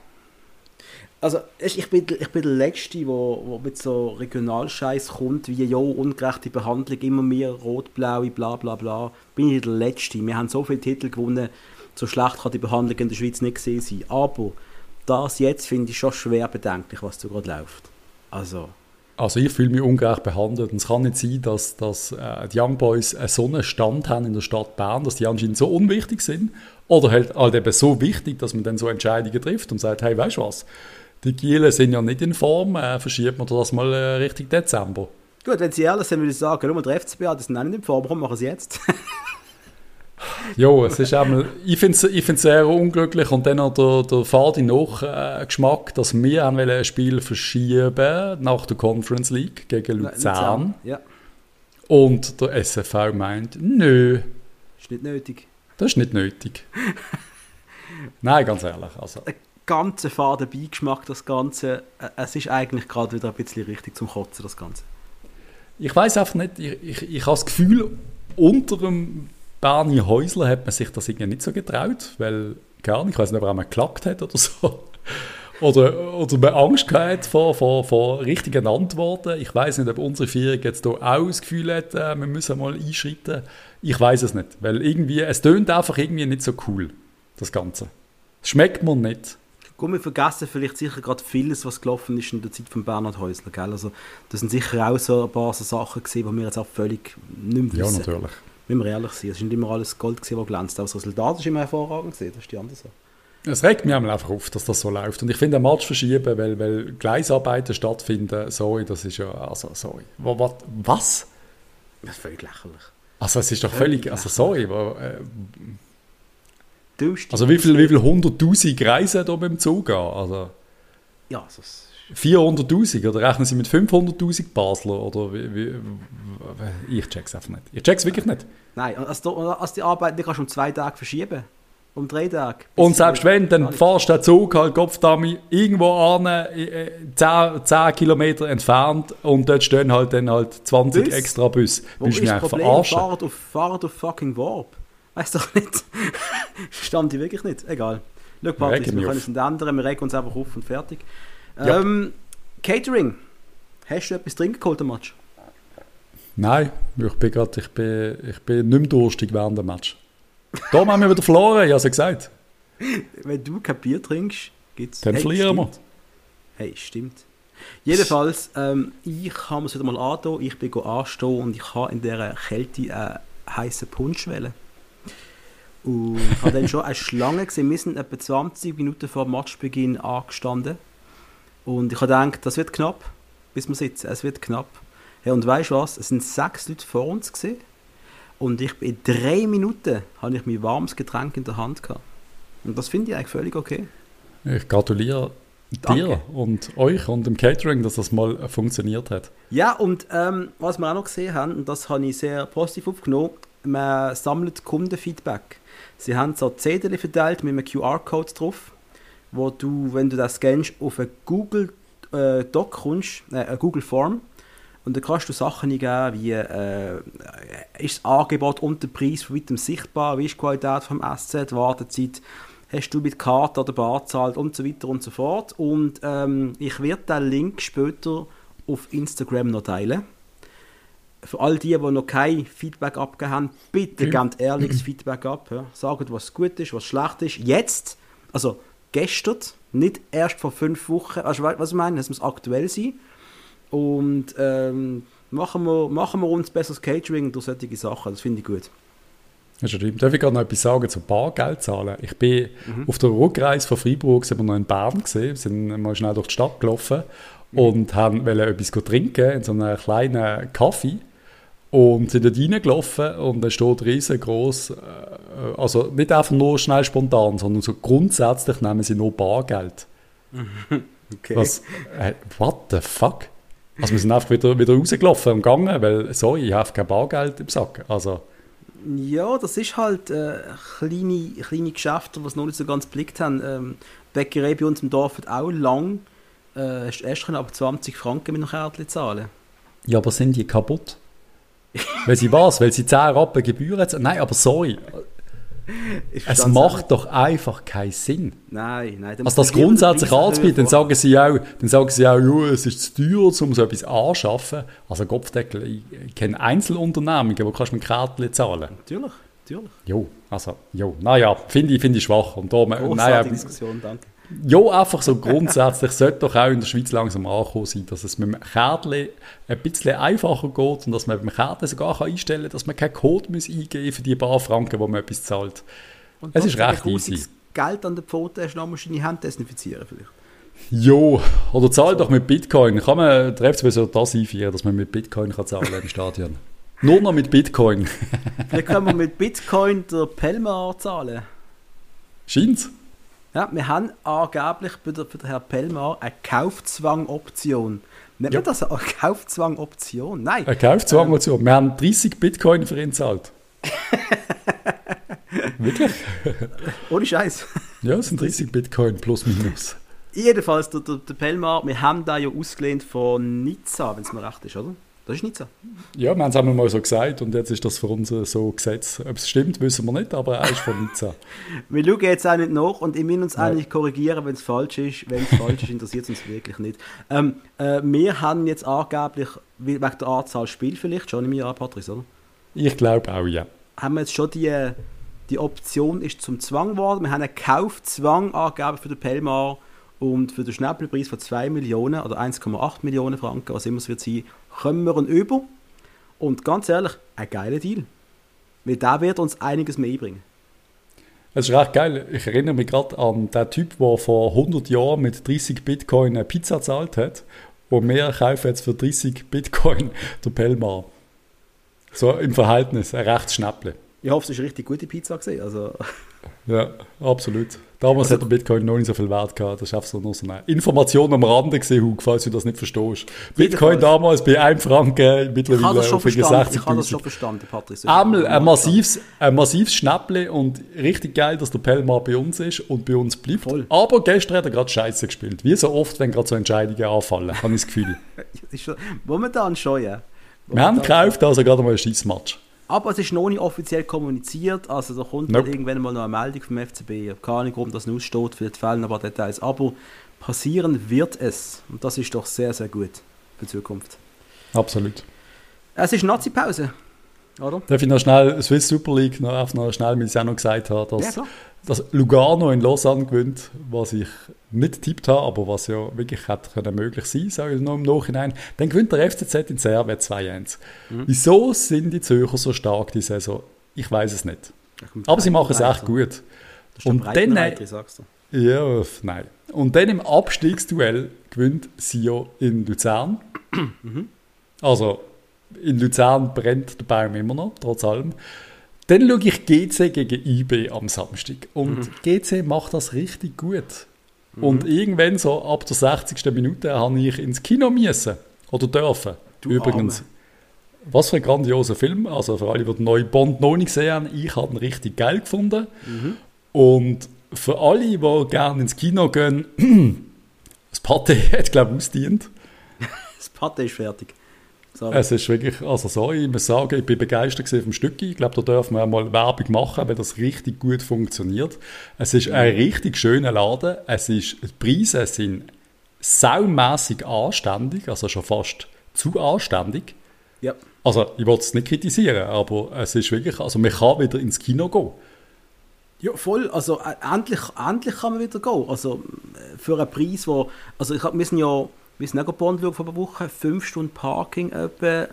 Also, ich bin, ich bin der Letzte, der mit so Regionalscheiß kommt, wie ja, ungerechte Behandlung, immer mehr rot-blaue, bla bla bla. Bin ich der Letzte. Wir haben so viele Titel gewonnen, so schlecht kann die Behandlung in der Schweiz nicht gesehen sein. Aber das jetzt finde ich schon schwer bedenklich, was da gerade läuft. Also. Also ich fühle mich ungerecht behandelt und es kann nicht sein, dass, dass äh, die Young Boys so einen Stand haben in der Stadt Bern, dass die anscheinend so unwichtig sind oder halt, halt eben so wichtig, dass man dann so Entscheidungen trifft und sagt, hey, weißt du was, die Gielen sind ja nicht in Form, äh, verschiebt man das mal äh, Richtung Dezember. Gut, wenn Sie ehrlich sind, würde ich sagen, nur der FCB, die sind auch nicht in Form, warum machen Sie jetzt? Ja, es ist einmal, ich finde es ich sehr unglücklich und dann noch der, der fade Nachgeschmack, dass wir ein Spiel verschieben nach der Conference League gegen Luzern. Luzern ja. Und der SFV meint, nö. Ist nicht nötig. Das ist nicht nötig. Nein, ganz ehrlich. Also. Ganzer faden Beigeschmack, das Ganze. Äh, es ist eigentlich gerade wieder ein bisschen richtig zum Kotzen, das Ganze. Ich weiß einfach nicht, ich, ich, ich habe das Gefühl, unter dem Bernie Häusler hat man sich das irgendwie nicht so getraut, weil, gar nicht, ich weiß nicht, ob er einmal geklappt hat oder so. Oder, oder man Angst gehabt vor, vor, vor richtigen Antworten. Ich weiß nicht, ob unsere Führung jetzt hier auch das Gefühl hat, äh, wir müssen mal einschreiten. Ich weiß es nicht, weil irgendwie, es tönt einfach irgendwie nicht so cool, das Ganze. Schmeckt mir nicht. Gut, wir vergessen vielleicht sicher gerade vieles, was gelaufen ist in der Zeit von Bernhard Häusler, gell? Also, das sind sicher auch so ein paar so Sachen gewesen, die wir jetzt auch völlig nicht mehr wissen. Ja, natürlich müssen wir ehrlich sein. Es ist nicht immer alles Gold, gewesen, das glänzt. Aber das Resultat ist immer hervorragend. Gewesen. Das ist die andere Sache. Es regt mich einfach auf, dass das so läuft. Und ich finde, ein Match verschieben, weil, weil Gleisarbeiten stattfinden, sorry, das ist ja, also, sorry. Was? Das ist völlig lächerlich. Also, es ist doch völlig, völlig also, sorry. Äh, also, wie viele wie viel hunderttausend reisen da beim Zug an? Also, ja, also, es 400'000 oder rechnen Sie mit 500'000 Basler? Oder wie, wie, ich check's einfach nicht. Ich check's wirklich nicht. Nein, also, also die Arbeit die kannst du um zwei Tage verschieben. Um drei Tage. Und selbst wenn, dann fahrst du den Zug halt Kopfdami irgendwo an, 10, 10 Kilometer entfernt und dort stehen halt dann halt 20 Bus? extra Bus. Wo ist das Problem? Verarschen. Fahrt auf, fahrt auf fucking Warp. Weißt doch nicht. Stand ich wirklich nicht. Egal. Schau, Patrick, wir können es nicht ändern, wir regen uns einfach auf und fertig. Ähm, Catering. Hast du etwas drin geholt am Match? Nein, ich bin, grad, ich, bin, ich bin nicht mehr durstig während dem Match. Da haben wir wieder verloren, ich habe es ja gesagt. Wenn du kein Bier trinkst, gibt es... Dann hey, verlieren wir. Hey, stimmt. Jedenfalls, ähm, ich habe es wieder mal angetan, ich bin anstehen und ich habe in dieser Kälte einen heißen Punsch wählen. Und ich habe dann schon eine Schlange gesehen. Wir sind etwa 20 Minuten vor dem Matchbeginn angestanden. Und ich habe gedacht, das wird knapp, bis wir sitzen. Es wird knapp. Hey, und weißt du was? Es sind sechs Leute vor uns gesehen. Und ich, in drei Minuten habe ich mein warmes Getränk in der Hand gehabt. Und das finde ich eigentlich völlig okay. Ich gratuliere Danke. dir und euch und dem Catering, dass das mal funktioniert hat. Ja, und ähm, was wir auch noch gesehen haben, und das habe ich sehr positiv aufgenommen, man sammelt Kundenfeedback. Sie haben so Zettel verteilt mit einem QR-Code drauf, wo du, wenn du das scannst, auf eine Google äh, Doc kommst, äh, eine Google Form, und dann kannst du Sachen eingeben, wie äh, ist das Angebot und der Preis von weitem sichtbar, wie ist die Qualität vom SZ, Wartezeit, hast du mit Karte oder Bar gezahlt? Und so weiter und so fort. Und ähm, ich werde den Link später auf Instagram noch teilen für all die, die noch kein Feedback abgegeben haben, bitte mhm. gebt ehrliches Feedback ab. Ja. Sagt, was gut ist, was schlecht ist. Jetzt, also gestern, nicht erst vor fünf Wochen. Also, was ich meine, es muss aktuell sein. Und ähm, machen, wir, machen wir uns besseres Catering durch solche Sachen. Das finde ich gut. Das stimmt. Darf ich gerade noch etwas sagen zu Bargeld zahlen? Ich bin mhm. auf der Rückreise von Freiburg sind wir noch in Bern gesehen, sind mal schnell durch die Stadt gelaufen mhm. und haben etwas trinken in so einem kleinen Kaffee und sind dort reingelaufen und da steht riesengroß, äh, also nicht einfach nur schnell spontan, sondern so grundsätzlich nehmen sie nur Bargeld. okay. Was, äh, what the fuck? Also wir sind einfach wieder, wieder rausgelaufen und gegangen, weil, sorry, ich habe kein Bargeld im Sack. Also, ja, das ist halt äh, kleine, kleine Geschäfte, die es noch nicht so ganz geblickt haben. Ähm, Bäckerei bei uns im Dorf hat auch lang äh, erst aber 20 Franken mit einem Kärtchen zahlen. Ja, aber sind die kaputt? Weil sie was? Weil sie 10 Rappen Gebühren zahlen? Nein, aber sorry. Es macht doch einfach keinen Sinn. Nein, nein. Also das grundsätzlich anzubieten, dann sagen sie auch, dann sagen sie auch, jo, es ist zu teuer, um so etwas anzuschaffen. Also Kopfdeckel, ich kenne Einzelunternehmungen, wo kannst du mit Kärtchen zahlen. Natürlich, natürlich. Jo, also, jo, naja, finde ich, find ich schwach. Und da, naja, Diskussion, danke. Ja, einfach so grundsätzlich sollte doch auch in der Schweiz langsam angekommen sein, dass es mit dem Kärtchen ein bisschen einfacher geht und dass man beim Kärtchen sogar einstellen kann, dass man keinen Code muss eingeben muss für die paar Franken, wo man etwas zahlt. Und es ist recht easy. Geld an der Pfote hast, noch deine Hand desinfizieren vielleicht. Jo, oder zahl doch mit Bitcoin. Kann man der FCB so das einführen, dass man mit Bitcoin kann zahlen im Stadion? Nur noch mit Bitcoin. Vielleicht können wir mit Bitcoin der Pelmar zahlen. Scheint's? Ja, wir haben angeblich bei der, für den Herrn Pellmar eine Kaufzwang-Option. Nennt ja. man das eine Kaufzwang-Option? Nein. Eine Kaufzwang-Option. Ähm. Wir haben 30 Bitcoin für ihn zahlt. Wirklich? Ohne Scheiß. Ja, es sind 30 Bitcoin plus minus. Jedenfalls, der, der, der Pelmar, wir haben da ja ausgelehnt von Nizza, wenn es mir recht ist, oder? Das ist nicht so. Ja, wir haben es einmal mal so gesagt und jetzt ist das für uns so gesetzt. Ob es stimmt, wissen wir nicht, aber er ist von Nizza. wir schauen jetzt auch nicht nach und ich will uns Nein. eigentlich korrigieren, wenn es falsch ist. Wenn es falsch ist, interessiert es uns wirklich nicht. Ähm, äh, wir haben jetzt angeblich, wegen der Anzahl Spiel vielleicht, schon im Jahr, Patrice, oder? Ich glaube auch, ja. Haben wir jetzt schon die, die Option ist zum Zwang geworden. Wir haben einen Kaufzwang angegeben für den Pelmar und für den Schnäppelpreis von 2 Millionen oder 1,8 Millionen Franken, was immer es wird sein, kommen wir über. Und ganz ehrlich, ein geiler Deal. Weil der wird uns einiges mehr einbringen. Es ist recht geil. Ich erinnere mich gerade an den Typ, der vor 100 Jahren mit 30 Bitcoin eine Pizza gezahlt hat. Und wir kaufen jetzt für 30 Bitcoin der Pelmar. So im Verhältnis, ein recht Schnäpple. Ich hoffe, es ist eine richtig gute Pizza gesehen. Also. Ja, absolut. Damals also, hat der Bitcoin noch nicht so viel Wert gehabt. Das ist einfach nur so eine Information am Rande gesehen, Hug, falls du das nicht verstehst. Bitcoin damals bei 1 Franken, mittlerweile auf 60 Ich habe das schon verstanden, Patrick. Einmal ein massives, ein massives Schnäpple und richtig geil, dass der Pellmar bei uns ist und bei uns bleibt. Voll. Aber gestern hat er gerade Scheiße gespielt. Wie so oft, wenn gerade so Entscheidungen anfallen, habe ich das Gefühl. Momentan schon, ja. Momentan Wir haben gekauft, also gerade mal ein Scheißmatch. Aber es ist noch nicht offiziell kommuniziert, also da kommt nope. irgendwann mal noch eine Meldung vom FCB. Keine Ahnung, warum das aussteht, vielleicht fehlen aber Details. Aber passieren wird es. Und das ist doch sehr, sehr gut für die Zukunft. Absolut. Es ist Nazi-Pause, oder? Darf ich noch schnell, Swiss Super League, noch, auf noch schnell, weil ich es auch noch gesagt habe, dass, Ja, dass Lugano in Lausanne gewinnt, was ich nicht getippt habe, aber was ja wirklich hätte können möglich sein, sage ich noch im Nachhinein. Dann gewinnt der FCZ in Servet 2-1. Mhm. Wieso sind die Zürcher so stark die Saison? Ich weiß es nicht. Aber sie machen es echt gut. Und dann, ja, nein. Und dann im Abstiegsduell gewinnt Sio in Luzern. Also in Luzern brennt der Baum immer noch, trotz allem. Dann schaue ich GC gegen IB am Samstag. Und GC macht das richtig gut. Und irgendwann so ab der 60. Minute habe ich ins Kino müssen. Oder dürfen. Du Übrigens. Was für ein grandioser Film. Also für alle, die den neuen Bond noch nicht gesehen haben, ich habe ihn richtig geil gefunden. Und für alle, die gerne ins Kino gehen, das Pate hat, glaube ich, ausdient. Das Patte ist fertig. Sorry. Es ist wirklich, also sorry, ich muss sagen, ich bin begeistert vom Stück. Ich glaube, da dürfen wir mal Werbung machen, weil das richtig gut funktioniert. Es ist ein richtig schöner Laden. Es ist, die Preise sind saumässig anständig, also schon fast zu anständig. ja. Also, ich will es nicht kritisieren, aber es ist wirklich, also man kann wieder ins Kino gehen. Ja, voll. Also äh, endlich, endlich kann man wieder gehen. Also äh, für einen Preis, wo... Also ich wir sind ja... Wir sind auch Bond vor einer Woche. Fünf Stunden Parking etwa.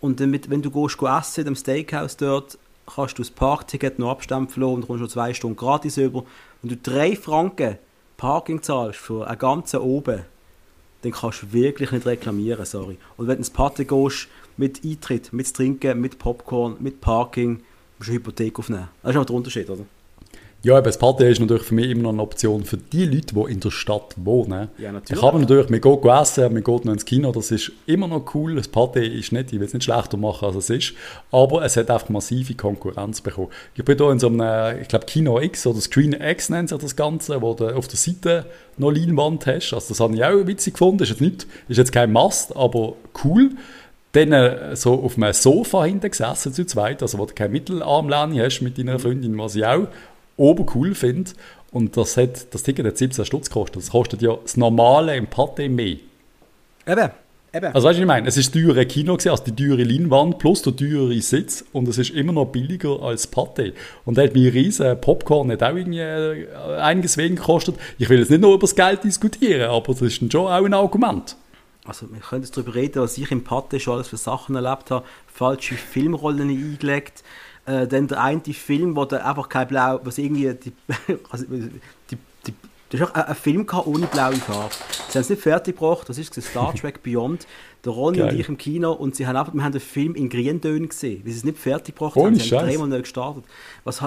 Und dann mit, wenn du gehst, go essen in dem Steakhouse dort, kannst du das Parkticket noch abstempeln und kommst schon zwei Stunden gratis über. Wenn du drei Franken Parking zahlst für einen ganzen oben, dann kannst du wirklich nicht reklamieren, sorry. Und wenn du ins Party gehst, mit Eintritt, mit Trinken, mit Popcorn, mit Parking, musst du eine Hypothek aufnehmen. Das ist auch der Unterschied, oder? Ja, aber das Party ist natürlich für mich immer noch eine Option für die Leute, die in der Stadt wohnen. Ja, natürlich. kann man natürlich, man geht essen, man geht noch ins Kino, das ist immer noch cool. Das Party ist nicht, ich will es nicht schlechter machen, als es ist, aber es hat einfach massive Konkurrenz bekommen. Ich bin hier in so einem, ich glaube, Kino X oder Screen X nennt sich das Ganze, wo du auf der Seite noch Leinwand hast. Also das habe ich auch witzig gefunden, ist jetzt, nicht, ist jetzt kein Mast, aber cool. Dann äh, so auf einem Sofa hinten gesessen zu zweit, also wo du keine Mittelarmlehne hast mit deiner Freundin, was ich auch ober cool finde. Und das, hat, das Ticket hat 17 Stutz gekostet. Das kostet ja das normale im Pathé mehr. Eben, eben. Also weißt du, was ich meine? Es ist teure Kino, gewesen, also die teure Leinwand plus der teure Sitz und es ist immer noch billiger als Pathé. Und da hat mir riesen Popcorn hat auch irgendwie äh, einiges weniger gekostet. Ich will jetzt nicht nur über das Geld diskutieren, aber das ist schon auch ein Argument. Also wir können jetzt darüber reden, was ich im Patte schon alles für Sachen erlebt habe. Falsche Filmrollen eingelegt. Äh, dann der eine Film, wo der einfach kein Blau, was irgendwie die, also die, die das ist auch ein Film ohne blaue Farbe. Sie haben es nicht fertig gebracht, das ist Star Trek Beyond. Der Ronny und Geil. ich im Kino und sie haben einfach, wir haben den Film in Grüntönen gesehen, weil sie es nicht fertig gebracht haben. Sie haben dreimal neu gestartet. Was,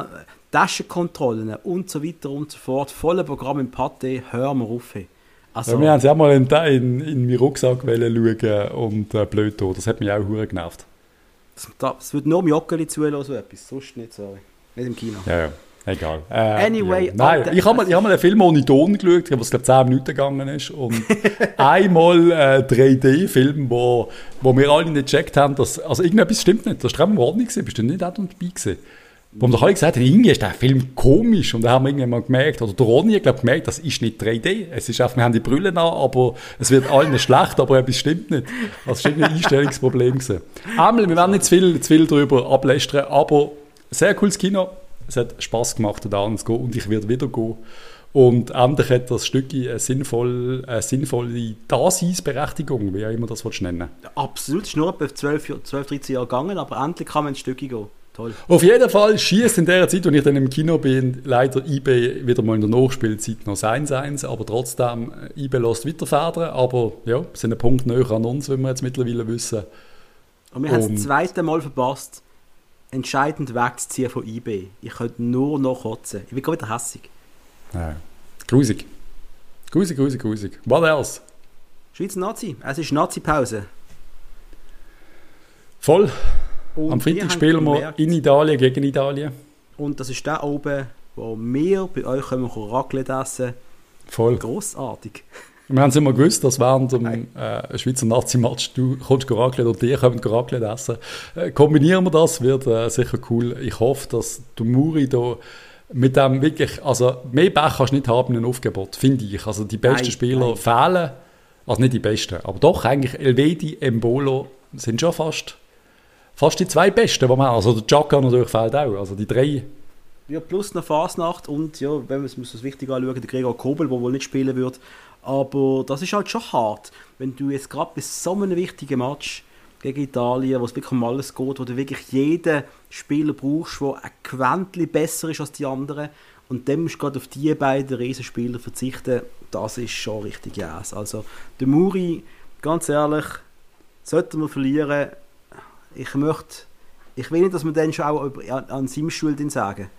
Taschenkontrollen und so weiter und so fort. Volle Programm im Patte, hören wir auf. hey. Also, Ja, wir haben es auch mal in, in, in meinen Rucksack schauen und äh, blöd da. Das hat mich auch hure genervt. Das wird nur im Joggeli so etwas. Sonst nicht, sorry. Nicht im Kino. Ja, ja. Egal. Äh, Anyway, ja. Nein, ich habe mal, es ich hab mal einen Film ohne Ton geschaut, was glaube 10 Minuten gegangen ist. Und einmal äh, 3D-Film, wo, wo wir alle nicht gecheckt haben, dass, also irgendetwas stimmt nicht. Das war Streben nicht gewesen. Bist du nicht auch dabei gewesen? Wo wir alle gesagt haben, irgendwie ist der Film komisch. Und dann haben wir irgendwann mal gemerkt, oder der Ronny hat glaub, gemerkt, das ist nicht 3D. Es ist einfach, wir haben die Brille an, aber es wird allen schlecht, aber etwas stimmt nicht. Das war irgendwie ein Einstellungsproblem. gewesen. Einmal, wir werden nicht zu viel, zu viel darüber ablästern, aber sehr cooles Kino. Es hat Spass gemacht, da zu gehen und ich werde wieder gehen. Und endlich hat das Stück eine, sinnvoll, eine sinnvolle Daseinsberechtigung, wie auch immer das nennen Absolut, es ist nur etwa 12, Jahr- 12 13 Jahre gegangen, aber endlich kann man ein Stückchen gehen. Toll. Auf jeden Fall schießt in der Zeit, als ich dann im Kino bin, leider eBay wieder mal in der Nachspielzeit noch 1-1, aber trotzdem, äh, eBay lässt weiterfedern, aber ja, sind ein Punkt näher an uns, wie wir jetzt mittlerweile wissen. Und wir haben das zweite Mal verpasst, entscheidend wegzuziehen von eBay. Ich könnte nur noch kotzen. Ich bin gerade wieder hässig. Ja. Grusig. Grusig, grusig, grusig. What else? Schweizer Nazi. Es ist Nazi-Pause. Voll. Und Am Freitag spielen wir gemerkt- in Italien gegen Italien. Und das ist der oben, wo wir bei euch können wir Raclette essen. Voll. Grossartig. Wir haben es immer gewusst, dass während dem äh, Schweizer Nazi-Match du kommst Raclette oder die kommen Raclette essen. Äh, kombinieren wir das, wird äh, sicher cool. Ich hoffe, dass der Muri da mit dem wirklich, also mehr Pech kannst du nicht haben in einem Aufgebot, finde ich. Also die besten Nein, Spieler nein. fehlen, also nicht die besten, aber doch eigentlich Elvedi, Embolo sind schon fast fast die zwei besten, die wir haben. Also der Chaka natürlich fehlt auch. Also die drei. Ja, plus eine Fasnacht und ja, wenn man es das wichtig anschauen, der Gregor Kobel, der wohl nicht spielen wird. Aber das ist halt schon hart, wenn du jetzt gerade bei so einem wichtigen Match gegen Italien, wo es wirklich um alles geht, wo du wirklich jeden Spieler brauchst, der ein Quäntchen besser ist als die anderen und dann musst du gerade auf diese beiden Riesenspieler verzichten, das ist schon richtig yes. Also der Muri, ganz ehrlich, sollten wir verlieren, ich möchte, ich will nicht, dass wir dann schon auch an, an seinem Schuld sagen.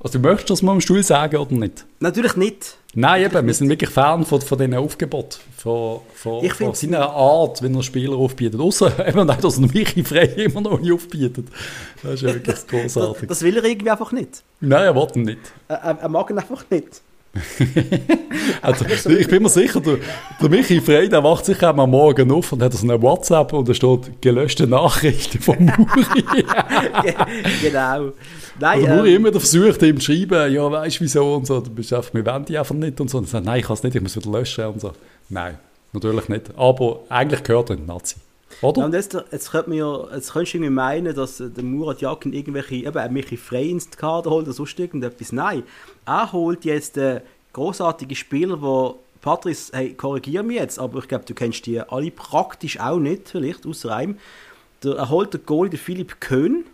Also du möchtest das mal am Stuhl sagen oder nicht? Natürlich nicht. Nein, eben, wir sind wirklich Fan von, von diesen Aufgebot, von, von, Ich von seiner Art, wenn er Spieler aufbietet. Außer eben auch, dass er Michi Frey immer noch nicht aufbietet. Das ist ja wirklich Das, großartig. das will er irgendwie einfach nicht. Nein, er will ihn nicht. Er, er, er mag ihn einfach nicht. Also, ich bin mir sicher, der, der Michi Frey, der wacht sich am Morgen auf und hat so eine WhatsApp und da steht gelöschte Nachrichten von Muri. Ge- genau. Nein, Und Muri ähm, immer versucht, ihm zu schreiben, ja, weißt du wieso und so. Du bist einfach, wir wollen die einfach nicht und so. Und er sagt, nein, ich kann es nicht, ich muss wieder löschen und so. Nein, natürlich nicht. Aber eigentlich gehört er in den Ja, Oder? und jetzt, jetzt, könnte man ja, jetzt könntest du irgendwie meinen, dass der Murat Yakin irgendwelche, eben, Michi Frey ins Kader holt oder sonst irgendetwas. Nein, er holt jetzt äh, großartige Spieler, wo Patrice, hey, korrigiere mich jetzt, aber ich glaube, du kennst die alle praktisch auch nicht, vielleicht, außer einem. Der, er holt den Goalie, den Philipp Köhn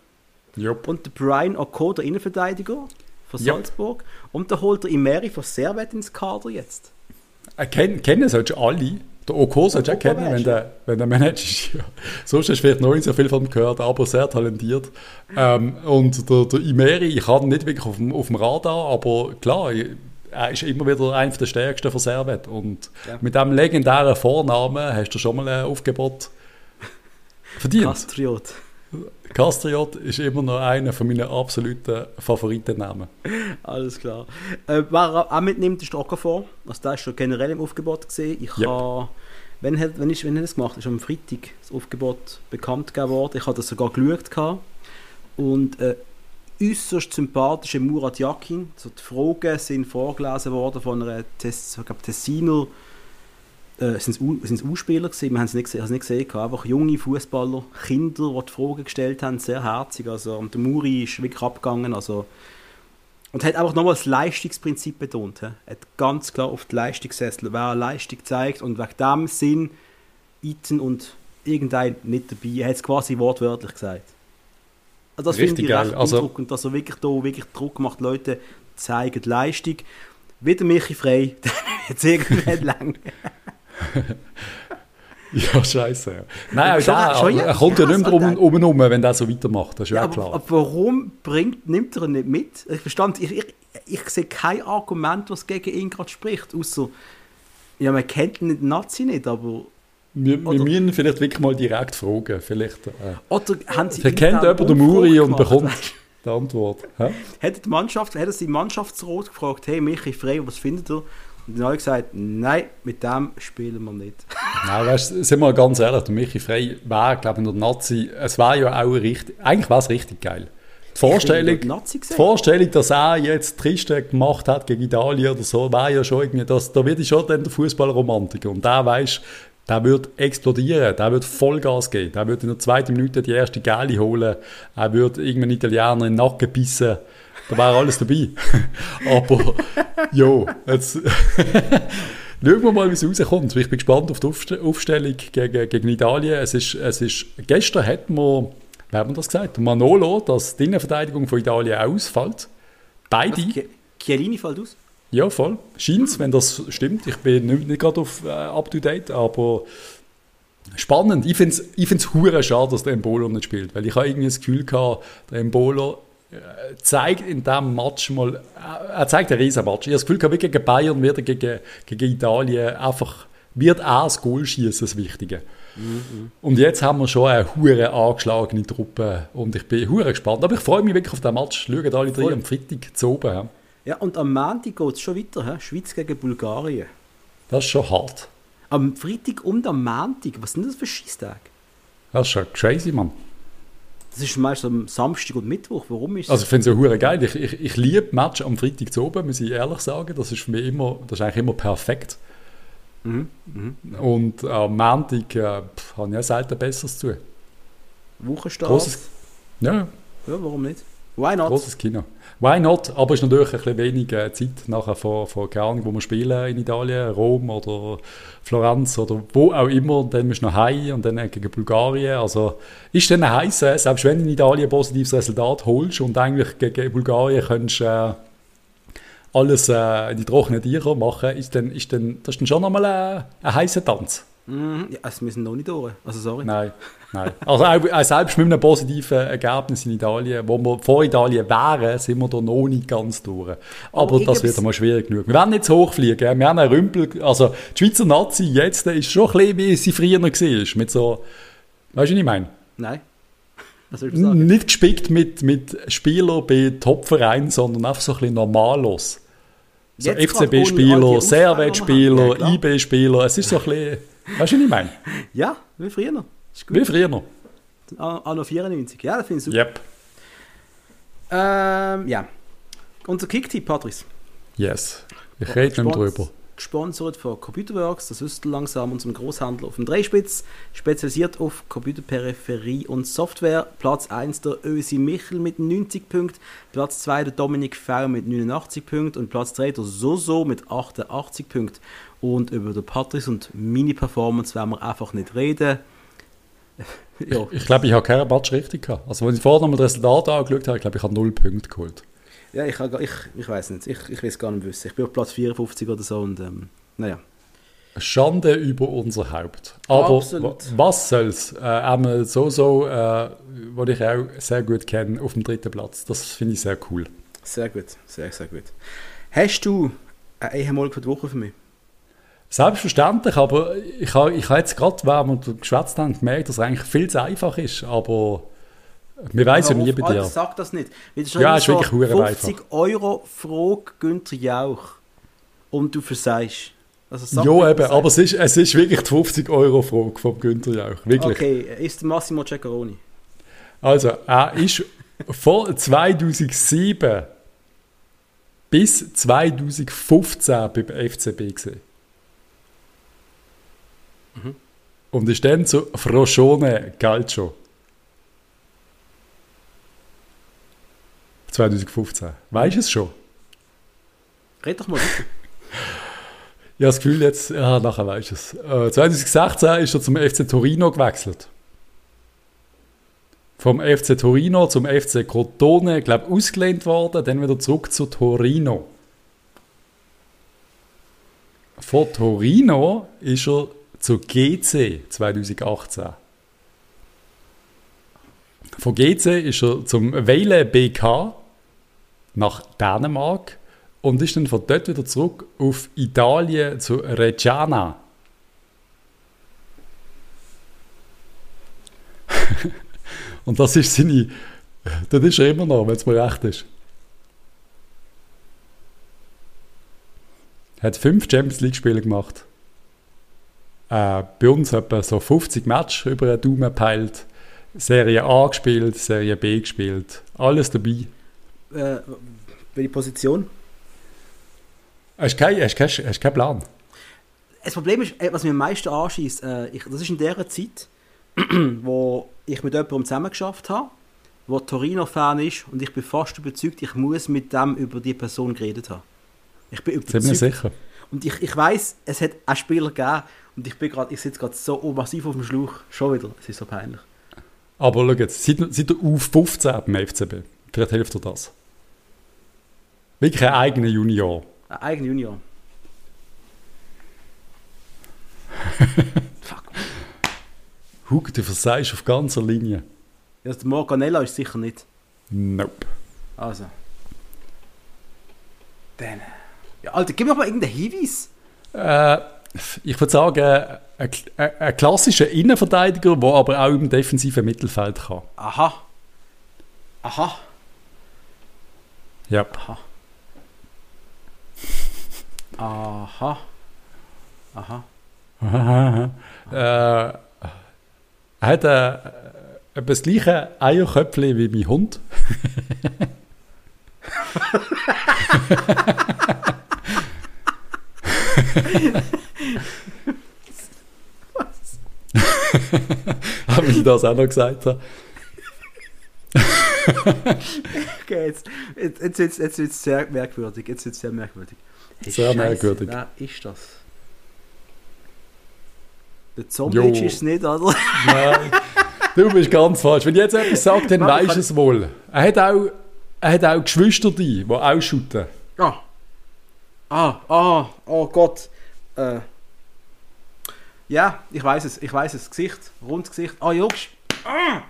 Jupp. und den Brian Oko, der Innenverteidiger von. Salzburg. Und dann holt er Imeri von Servet ins Kader jetzt. Äh, Kennen, kennen solltest du alle. Der Oko solltest du auch kennen, wenn der, wenn der Manager ist. Ja. Sonst hast du vielleicht noch nicht so viel von ihm gehört, aber sehr talentiert. Ähm, und der, der Imeri, ich habe ihn nicht wirklich auf dem, auf dem Radar, aber klar, er ist immer wieder einer der stärksten von Servet. Und Ja. mit diesem legendären Vornamen hast du schon mal ein Aufgebot verdient. Kastriot. Castriot ist immer noch einer von meinen absoluten Favoritennamen. Alles klar. Äh, wer er auch mitnimmt, ist der Okafor. Also der ist schon generell im Aufgebot gesehen. Ich Yep. habe, wenn hat, wenn ist, wenn hat das gemacht? Ist am Freitag das Aufgebot bekannt gegeben worden. Ich habe das sogar geschaut gehabt. und äh, äußerst sympathische Murat Yakin. So die Fragen sind vorgelesen worden von einer Tess, ich glaube, Tessiner äh, sind es U-Spieler gewesen, wir haben es nicht, es nicht gesehen, einfach junge Fußballer, Kinder, die die Fragen gestellt haben, sehr herzig, also und der Muri ist wirklich abgegangen, also und hat einfach nochmal das Leistungsprinzip betont, he. hat ganz klar auf die Leistung gesetzt, wer Leistung zeigt und wegen dem Sinn Iten und irgendein nicht dabei, er hat es quasi wortwörtlich gesagt. Also das finde ich geil. recht Also- beeindruckend, dass er wirklich da wirklich Druck macht, Leute zeigen Leistung. Wieder Michi frei, jetzt irgendwann lang. Ja, scheiße. Ja. Nein, auch Schon- schon er kommt ja nicht mehr um, der- um und um, wenn der so weitermacht. Das ist ja, Ja, aber, klar. aber warum bringt, nimmt er ihn nicht mit? Ich verstand, ich, ich, ich sehe kein Argument, was gegen ihn gerade spricht, außer ja, man kennt den Nazi nicht, aber wir, wir müssen vielleicht wirklich mal direkt fragen. Vielleicht, äh, oder haben sie kennt intern jemand den Umfrage Muri und bekommt die Antwort. Hä? Hat die Mannschaft, hat er seinen Mannschaftsrat gefragt, hey Michi Frey, was findet ihr? Und dann habe ich gesagt, nein, mit dem spielen wir nicht. Nein, weißt, sind wir ganz ehrlich, der Michi Frey wäre, glaube ich, in der Nazi, es wäre ja auch richtig, eigentlich wäre es richtig geil. Die Vorstellung, die. Vorstellung, dass er jetzt Triste gemacht hat gegen Italien oder so, wäre ja schon irgendwie, das, da wird ich schon dann der Fußballromantiker. Und der weiß, der wird explodieren, der wird Vollgas geben, der wird in der zweiten Minute die erste Gali holen, er wird irgendeinen Italiener in den Nacken bissen, da wäre alles dabei. Aber, jo, jetzt schauen wir mal, wie es rauskommt. Ich bin gespannt auf die Aufst- Aufstellung gegen, gegen Italien. Es ist, es ist, gestern hat man, wer hat man das gesagt? Manolo, dass die Innenverteidigung von Italien ausfällt. Beide. Was, Ch- Chiellini fällt aus? Ja, voll. Scheint wenn das stimmt. Ich bin nicht, nicht gerade auf äh, up to date, aber spannend. Ich finde es ich find's schade, dass der Embolo nicht spielt, weil ich habe irgendwie das Gefühl gehabt, der Embolo zeigt in diesem Match mal, äh, er zeigt einen riesen Match. Ich habe das Gefühl gehabt, gegen Bayern wird er gegen, gegen Italien einfach, wird er das Goal schießen, das Wichtige. Und jetzt haben wir schon eine hure angeschlagene Truppe und ich bin hure gespannt. Aber ich freue mich wirklich auf den Match. Schauen alle drei am Freitag zu oben. ja. Ja, und am Montag geht es schon weiter, he? Schweiz gegen Bulgarien. Das ist schon hart. Am Freitag und am Montag, was sind das für Schießtage? Das ist schon crazy, Mann. Das ist meist am Samstag und Mittwoch. Warum ist Also ich finde es ja hure geil. Ich, ich, ich liebe Match am Freitag zu oben, muss ich ehrlich sagen. Das ist für mich immer, das ist eigentlich immer perfekt. Mhm, mhm. Und am Montag äh, habe ich ja selten Besseres zu. Wochenstart. Großes, ja, Ja, warum nicht? Why not? großes Kino. Why not? Aber es ist natürlich ein bisschen wenig äh, Zeit nachher von, von keine Ahnung, wo wir spielen in Italien, Rom oder Florenz oder wo auch immer. Und dann musst du noch heim und dann gegen Bulgarien. Also ist dann heiß, äh, selbst wenn du in Italien ein positives Resultat holst und eigentlich gegen Bulgarien kannst äh, alles äh, in die trockenen Tiere machen, ist dann, ist dann, das ist dann schon nochmal ein, ein heißer Tanz. Mhm. Ja, wir sind noch nicht durch. Also sorry. Nein, nein. Also auch, selbst mit einem positiven Ergebnis in Italien, wo wir vor Italien wären, sind wir da noch nicht ganz durch. Aber Aber das wird einmal schwierig genug. Wir werden nicht zu hoch fliegen. Wir haben einen Rümpel, also die Schweizer Nazi jetzt ist schon ein bisschen, wie sie früher war. Mit so, weißt du, was ich meine? Nein. Was ich sagen? Nicht gespickt mit, mit Spielern bei Top-Vereinen, sondern einfach so ein bisschen normallos. So FCB-Spieler, Servet-Spieler. IB-Spieler. Es ist so ein bisschen, weißt du, was ich meine? Ja, wie früher. Ist gut. Wie früher. An- Anno 94. Ja, das finde ich super. Yep. Ähm, ja. Unser Kicktipp, Patrice. Yes. Ich rede nicht drüber. Gesponsert von Computerworks, das ihr langsam, unserem Großhandel auf dem Dreispitz, spezialisiert auf Computerperipherie und Software. Platz 1 der Ösi Michel mit 90 Punkten, Platz 2 der Dominik V mit 89 Punkten und Platz 3 der Soso mit 88 Punkten. Und über den Patrice und meine Performance werden wir einfach nicht reden. Ja, Ich glaube, ich habe keinen Match richtig gehabt. Also, als ich vorher noch mal das Resultat angeschaut habe, ich glaube, ich habe null Punkte geholt. ja ich, ich, ich weiß nicht, ich, ich weiß gar nicht wissen. Ich bin auf Platz 54 oder so und ähm, naja. Schande über unser Haupt. Aber Absolut. wa- was soll's? Äh, einmal so, so, äh, was ich auch sehr gut kenne, auf dem dritten Platz. Das finde ich sehr cool. Sehr gut, sehr, sehr gut. Hast du eine Ehemalige für die Woche für mich? Selbstverständlich, aber ich habe ich ha jetzt gerade, während wir geschwätzt haben, gemerkt, dass es eigentlich viel zu einfach ist. Aber wir weiß ja nie bei dir. sag das nicht. Weil das ist Ja, ist wirklich hure 50 Euro Frage Günther Jauch. Und du versagst. Also Ja, eben, aber es ist, es ist wirklich die 50-Euro-Frage vom Günther Jauch. Wirklich. Okay, ist Massimo Ceccaroni. Also, er ist von 2007 bis 2015 beim FCB gesehen. Und ist dann zu Froscione Calcio. 2015. Weißt du es schon? Red doch mal weiter. Ich habe das Gefühl jetzt, ja, nachher weißt du es. Äh, 2016 ist er zum FC Torino gewechselt. Vom FC Torino zum FC Crotone, glaube ich, ausgelehnt worden, dann wieder zurück zu Torino. Von Torino ist er zu GC 2018. Von GC ist er zum Weile BK nach Dänemark und ist dann von dort wieder zurück auf Italien zu Reggiana. und das ist seine. Das ist er immer noch, wenn es mir recht ist. Hat fünf Champions League-Spiele gemacht. Äh, bei uns etwa so 50 Matches über den Daumen gepeilt. Serie A gespielt, Serie B gespielt. Alles dabei. Äh, welche Position? Hast du keinen hast, kein, hast keinen Plan? Das Problem ist, äh, was mir am meisten anschießt, äh, das ist in der Zeit, wo ich mit jemandem zusammengeschafft habe, der Torino-Fan ist und ich bin fast überzeugt, ich muss mit dem über die Person geredet haben. Ich bin Sind wir überzeugt. sicher? Und ich, ich weiß, es hat auch Spieler gegeben und ich bin gerade, ich sitze gerade so massiv auf dem Schlauch. Schon wieder, es ist so peinlich. Aber schau jetzt, seit, seit der U15 beim FCB, vielleicht hilft dir das. Wirklich ein eigener Junior. Ein eigener Junior. Fuck. Hugo, du versagst auf ganzer Linie. Also der Morganella ist sicher nicht. Nope. Also. Dann. Ja, Alter, gib mir mal irgendeinen Hinweis. Äh, ich würde sagen, ein, ein, klassischer Innenverteidiger, der aber auch im defensiven Mittelfeld kann. Aha. Aha. Ja. Aha. Aha. Aha. äh, er hat äh, das gleiche Eierköpfchen wie mein Hund. Aber ich das auch noch gesagt habe. okay, jetzt, jetzt, jetzt, jetzt, jetzt wird es sehr merkwürdig. Jetzt wird sehr merkwürdig. Hey, sehr Scheiße, merkwürdig. Wer ist das? Der Zombie ist es nicht, oder? Nein, du bist ganz falsch. Wenn ich jetzt etwas sage, dann weißt du es wohl. Er hat auch, er hat auch Geschwister, die auch shooten. Ah. Ah, ah, oh Gott. Äh. Ja, ich weiß es, ich weiß es. Gesicht, rundes Gesicht. Ah, Jungs. Ah!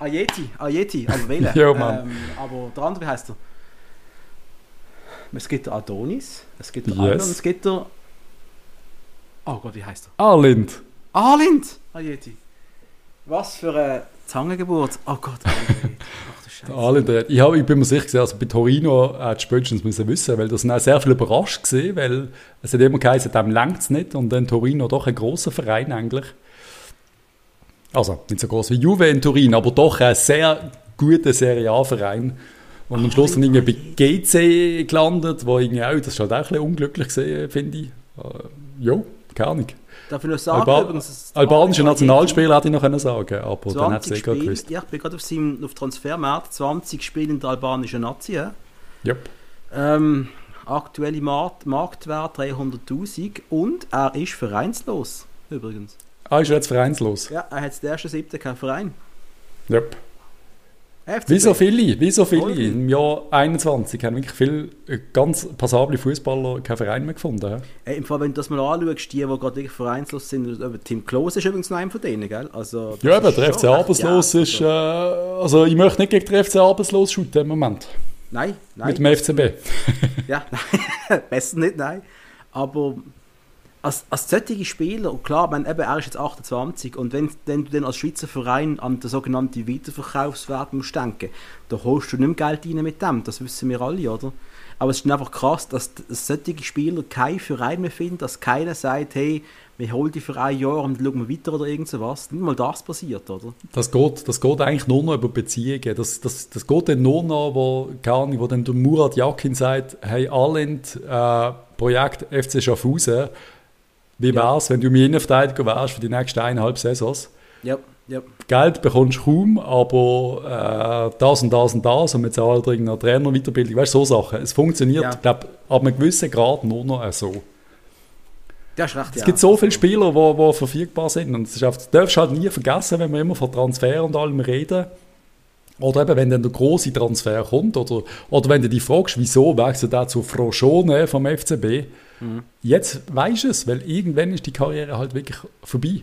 Ayeti, Ayeti, also wählen. ja, Mann. Ähm, aber der andere, wie heißt er? Es gibt der Adonis, es gibt der yes. Arnold, es gibt der... Oh Gott, wie heißt er? Arlind. Arlind! Ayeti. Was für eine Zangengeburt. Oh Gott, Ayeti. Alle ich, hab, ich bin mir sicher, also bei Torino hat spätestens müssen wissen, weil das sind auch sehr viele überrascht gesehen, weil es hat immer geheißen, dem längt es nicht und dann Torino doch ein großer Verein eigentlich. Also nicht so groß wie Juve in Turin, aber doch ein sehr guter Serie A-Verein. Und am Schluss dann irgendwie bei GC gelandet, wo irgendwie auch, das ist halt auch ein bisschen unglücklich gesehen, finde ich. Äh, jo, keine Ahnung. Darf ich noch sagen, Alba übrigens, albanischer Nationalspieler hätte ich noch können sagen aber dann hat es eh gewusst. Ja, ich bin gerade auf seinem auf Transfermarkt, 20 Spiele in der albanischen Nazi. Ja. Yep. Ähm, aktuelle Markt, Marktwert 300'000 und er ist vereinslos, übrigens. Ah, ist er jetzt vereinslos? Ja, er hat der erste siebte keinen Verein. Yep. Wie so viele, wie so viele. Im Jahr 21 haben wirklich viele ganz passable Fußballer keinen Verein mehr gefunden. Hey, Im Fall, wenn du das mal anschaust, die, die gerade vereinslos sind, Tim Klose ist übrigens noch einer von denen, gell? Also, ja, aber der FC Arbeitslos ja, ist, äh, also ich möchte nicht gegen den FC Arbeitslos shooten im Moment. Nein, nein. Mit dem FCB. ja, nein, besser nicht, nein. Aber als, als solche Spieler, und klar, man, eben, er ist jetzt 28 und wenn, wenn du dann als Schweizer Verein an den sogenannten Weiterverkaufswert musst denken, da holst du nicht mehr Geld rein mit dem, das wissen wir alle, oder? Aber es ist einfach krass, dass, dass solche Spieler keinen Verein mehr finden, dass keiner sagt, hey, wir holen die für ein Jahr und schauen wir weiter oder irgend sowas. Nicht mal das passiert, oder? Das geht, das geht eigentlich nur noch über Beziehungen. Das, das, das geht dann nur noch, wo, keine wo dann der Murat Yakin sagt, hey, Alend, äh, Projekt FC Schaffhausen, wie wäre es, wenn du Innenverteidiger wärst für die nächsten eineinhalb Saisons? Ja, ja. Geld bekommst du kaum, aber äh, das und das und das und wir zahlen irgendeine Trainerweiterbildung, weißt du, so Sachen. Es funktioniert, ja. glaube ab einem gewissen Grad nur noch so. Das ist recht, es gibt so viele Spieler, die verfügbar sind und das, ist das darfst du halt nie vergessen, wenn wir immer von Transfer und allem reden. Oder eben, wenn dann der große Transfer kommt oder, oder wenn du dich fragst, wieso wechselt er zu Froschone vom FCB, Mhm. Jetzt weißt du es, weil irgendwann ist die Karriere halt wirklich vorbei.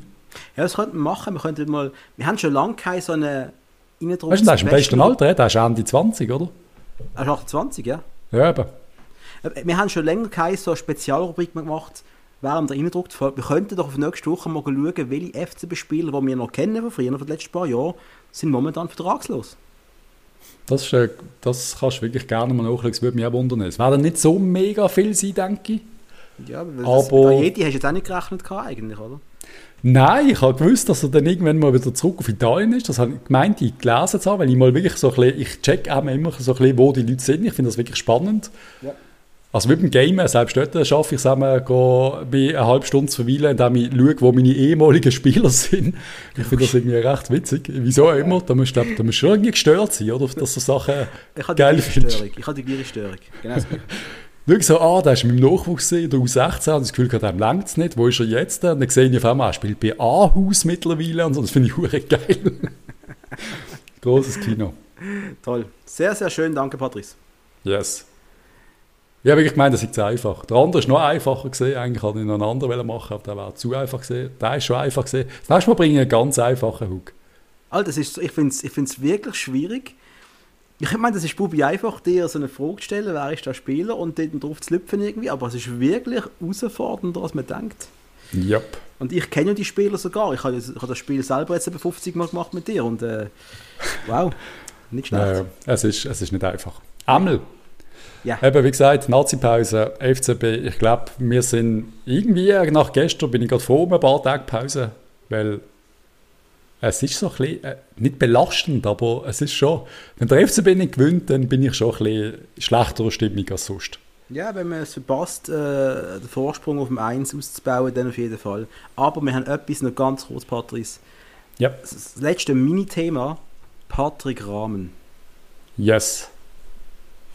Ja, das könnten wir machen. Wir, könnten mal, wir haben schon lange keine so eine Innendruck. Weißt du, der ist im besten Alter, der ist Ende 20, oder? Er ist 28, ja. Ja, eben. Äh, wir haben schon länger keine so Spezialrubrik gemacht während der Innendruck. Wir könnten doch auf nächste Woche mal schauen, welche FCB-Spieler, die wir noch kennen von früher, von den letzten paar Jahren, sind momentan vertragslos. Das, ist, äh, das kannst du wirklich gerne mal nachschauen, das würde mich auch wundern. Es werden nicht so mega viel sein, denke ich. Ja, aber, Jedi hast du jetzt auch nicht gerechnet eigentlich, oder? Nein, ich habe gewusst, dass er dann irgendwann mal wieder zurück auf Italien ist. Das habe ich gemeint, ich gelesen zu haben, weil ich mal wirklich so ein bisschen, ich check auch immer so ein bisschen, wo die Leute sind. Ich finde das wirklich spannend. Ja. Also mit dem Game, selbst dort schaffe ich es einmal, bei eine halbe Stunde zu verweilen, indem ich schaue, wo meine ehemaligen Spieler sind. Ich finde das irgendwie recht witzig. Wieso auch immer, da musst du, da musst du irgendwie gestört sein, oder? Dass du Sachen geil findest. Ich habe die gleiche Störung. Genau das Schau so, ah, der ist mit dem Nachwuchs in der U16 und das Gefühl, dem längt es nicht. Wo ist er jetzt? Und dann sehe ich auf einmal, er spielt bei A-Haus mittlerweile und so. Das finde ich hure geil. Großes Kino. Toll. Sehr, sehr schön. Danke, Patrice. Yes. Ich habe wirklich gemeint, das ist einfach. Der andere ist noch einfacher gesehen. Eigentlich hatte ich noch einen anderen machen, aber der war zu einfach gesehen. Der ist schon einfach gesehen. Das nächste Mal bringe ich einen ganz einfachen Hook. Alter, ist, ich finde es ich wirklich schwierig ich meine, das ist Bubi einfach, dir so eine Frage zu stellen, wer ist der Spieler und dort drauf zu lüpfen irgendwie, aber es ist wirklich herausfordernder, als man denkt. Yep. Und ich kenne ja die Spieler sogar. Ich habe, habe das Spiel selber jetzt etwa 50 Mal gemacht mit dir und äh, wow, nicht schlecht. Ja, es, ist, es ist nicht einfach. Amel. Ja. Eben, wie gesagt, Nazi-Pause, FCB, ich glaube, wir sind irgendwie, nach gestern bin ich gerade vor ein paar Tage Pause, weil es ist so ein bisschen, äh, nicht belastend, aber es ist schon, wenn der FCB nicht gewinnt, dann bin ich schon ein bisschen schlechterer Stimmung als sonst. Ja, wenn man es verpasst, äh, den Vorsprung auf dem 1 auszubauen, dann auf jeden Fall. Aber wir haben etwas noch ganz kurz, Patrice. Ja. Das letzte Mini-Thema, Patrick Rahmen. Yes.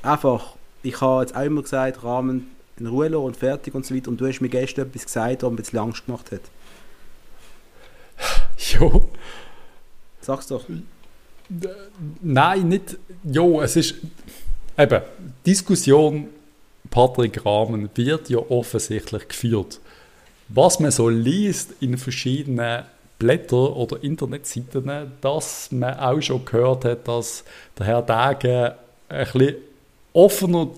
Einfach, ich habe jetzt auch immer gesagt, Rahmen in Ruhe und fertig und so weiter. Und du hast mir gestern etwas gesagt, was mir ein bisschen Angst gemacht hat. Jo. Sag's doch. Nein, nicht. Jo, es ist. Eben, Diskussion Patrick Rahmen wird ja offensichtlich geführt. Was man so liest in verschiedenen Blättern oder Internetseiten, dass man auch schon gehört hat, dass der Herr Dage ein bisschen offener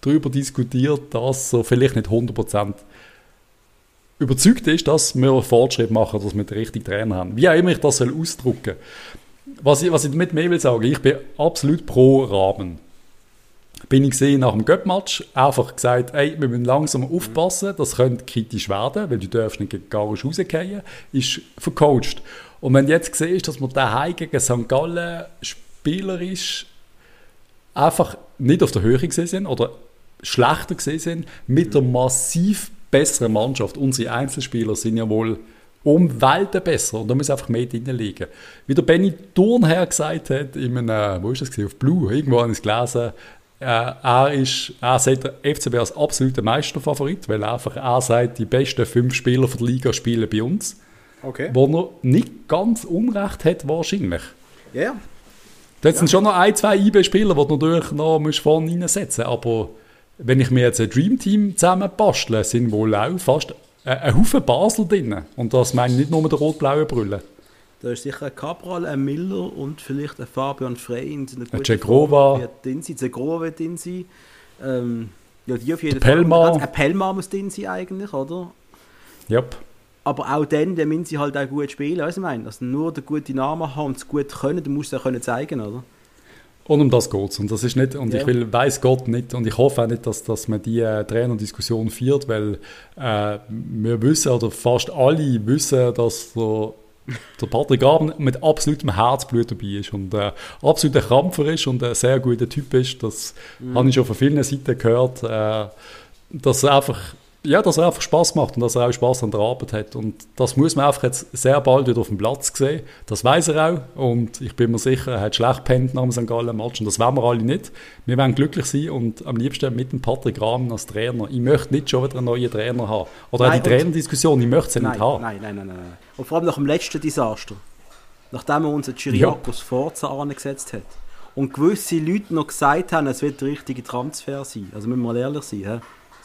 darüber diskutiert, dass er vielleicht nicht 100% überzeugt ist, dass wir Fortschritt machen, dass wir den richtigen Trainer haben. Wie auch immer ich das soll ausdrücken was ich, was ich damit mehr will sagen, ich bin absolut pro Rahmen. Bin ich gesehen nach dem Göpp-Match, einfach gesagt, ey, wir müssen langsam aufpassen, das könnte kritisch werden, weil du darfst nicht gegen Garisch rausgehen, ist vercoacht. Und wenn du jetzt siehst, dass wir daheim gegen St. Gallen spielerisch einfach nicht auf der Höhe gesehen sind oder schlechter gesehen sind, mit einer massiv besseren Mannschaft. Unsere Einzelspieler sind ja wohl um Welten besser und da muss einfach mehr drin liegen. Wie der Benny Thurnherr gesagt hat, in einem, wo ist das auf Blue, irgendwo habe ich es gelesen, äh, er, ist, er sieht der FCB als absoluter Meisterfavorit, weil einfach er sagt, die besten fünf Spieler der Liga spielen bei uns. Okay. Wo er nicht ganz Unrecht hat, wahrscheinlich. Ja, ja. Da sind schon noch ein, zwei IB-Spieler, die du natürlich noch vorne reinsetzen musst. Aber wenn ich mir jetzt ein Dreamteam zusammen bastle, sind wohl auch fast ein, ein Haufen Basel drin. Und das meine ich nicht nur mit der rot-blauen Brille. Da ist sicher ein Cabral, ein Miller und vielleicht ein Fabian Frey in einer guten Cegrova. Cegrova wird drin sein. Ähm, ja, die auf jeden Der. Fall. Ein Pelmar muss drin sein eigentlich, oder? Yep. Aber auch dann, dann müssen sie halt auch gut spielen, weißt du, was ich meine? Also nur den guten Namen haben und es gut können, dann musst du auch können zeigen, oder? Und um das geht es. Und das ist nicht, und Ja. ich will, weiß Gott nicht, und ich hoffe auch nicht, dass, dass man die äh, Trainerdiskussion führt, weil äh, wir wissen, oder fast alle wissen, dass der, der Patrick Abend mit absolutem Herzblut dabei ist und äh, absoluter Krampfer ist und ein sehr guter Typ ist. Das habe ich schon von vielen Seiten gehört, äh, dass einfach ja, dass er einfach Spaß macht und dass er auch Spaß an der Arbeit hat. Und das muss man einfach jetzt sehr bald wieder auf dem Platz sehen. Das weiß er auch. Und ich bin mir sicher, er hat schlecht pennt nach dem St. Gallen-Match. Und das wollen wir alle nicht. Wir wollen glücklich sein und am liebsten mit dem Patrick Rahmen als Trainer. Ich möchte nicht schon wieder einen neuen Trainer haben. Oder auch Nein, die Trainerdiskussion, ich möchte sie Nein, nicht haben. nein, nein, nein, nein, nein. Und vor allem nach dem letzten Desaster. Nachdem er unseren Chiriakos Forza angesetzt hat. Und gewisse Leute noch gesagt haben, es wird der richtige Transfer sein. Also müssen wir mal ehrlich sein. He?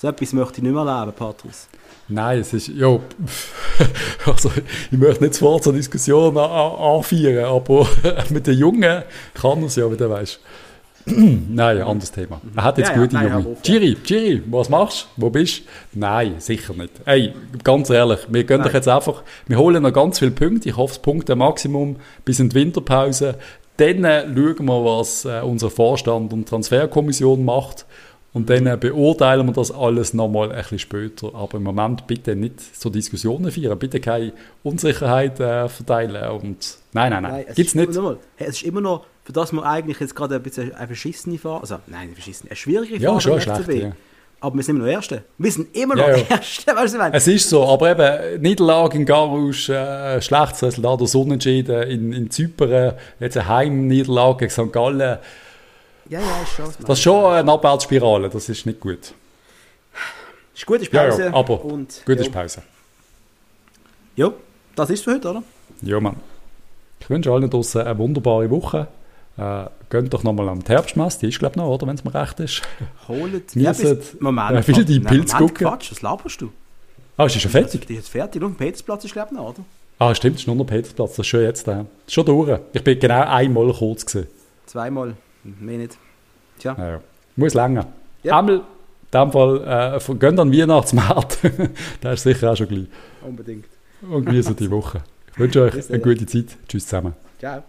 So etwas möchte ich nicht mehr erleben, Patrice. Nein, es ist, ja, also ich möchte nicht sofort zur Diskussion an- an- anführen, aber mit den Jungen kann es ja, wie du weißt. Nein, anderes Thema. Er hat jetzt Ja, ja, gute nein, Junge. Giri, Giri, was machst du? Wo bist du? Nein, sicher nicht. Ey, ganz ehrlich, wir gehen doch Nein. jetzt einfach, wir holen noch ganz viele Punkte. Ich hoffe, das Punkte Maximum bis in die Winterpause. Dann äh, schauen wir, was äh, unser Vorstand und Transferkommission macht. Und dann äh, beurteilen wir das alles nochmal ein bisschen später. Aber im Moment bitte nicht so Diskussionen führen. Bitte keine Unsicherheit äh, verteilen. Und nein, nein, nein. es Gibt's nicht. Nochmal, hey, es ist immer noch, für das wir eigentlich jetzt gerade ein bisschen eine verschissene Phase, also nein, eine verschissene, eine schwierige Ja, Phase schon im schlecht, FCB. ja. Aber wir sind immer noch Erste. Wir sind immer noch Ja, ja. Erste, weißt du, was ich? Es ist so, aber eben, Niederlage in Garouche, äh, schlechtes Resultat aus Unentschieden in, in Zypern, jetzt eine Heimniederlage gegen St. Gallen. Ja, ja, ist schon. Das ist schon eine Abwärtsspirale, das ist nicht gut. Ist gut, ist Ja, Pause. ja, aber und, Gut ja. ist Pause. Ja, das ist für heute, oder? Ja, Mann. Ich wünsche allen draußen eine wunderbare Woche. Äh, geht doch nochmal am Herbstmess, die ist glaube ich noch, oder, wenn es mir recht ist. Holt. Geniessen bis- Moment. äh, wieder die Moment, gucken. Quatsch, was laberst du? Ah, ist schon fertig? Die ist fertig. Nur, Petersplatz ist, glaube ich, noch, oder? Ah, stimmt, es ist nur noch Petersplatz, das ist schon jetzt. Äh, schon durch. Ich bin genau einmal kurz gewesen. Zweimal. Mehr nicht. Tja. Ja. Muss länger. Ja. Einmal, in dem Fall, äh, gehen an den Weihnachtsmarkt. der ist sicher auch schon gleich. Unbedingt. Und genießen die Woche. Ich wünsche euch eine dann. gute Zeit. Tschüss zusammen. Ciao.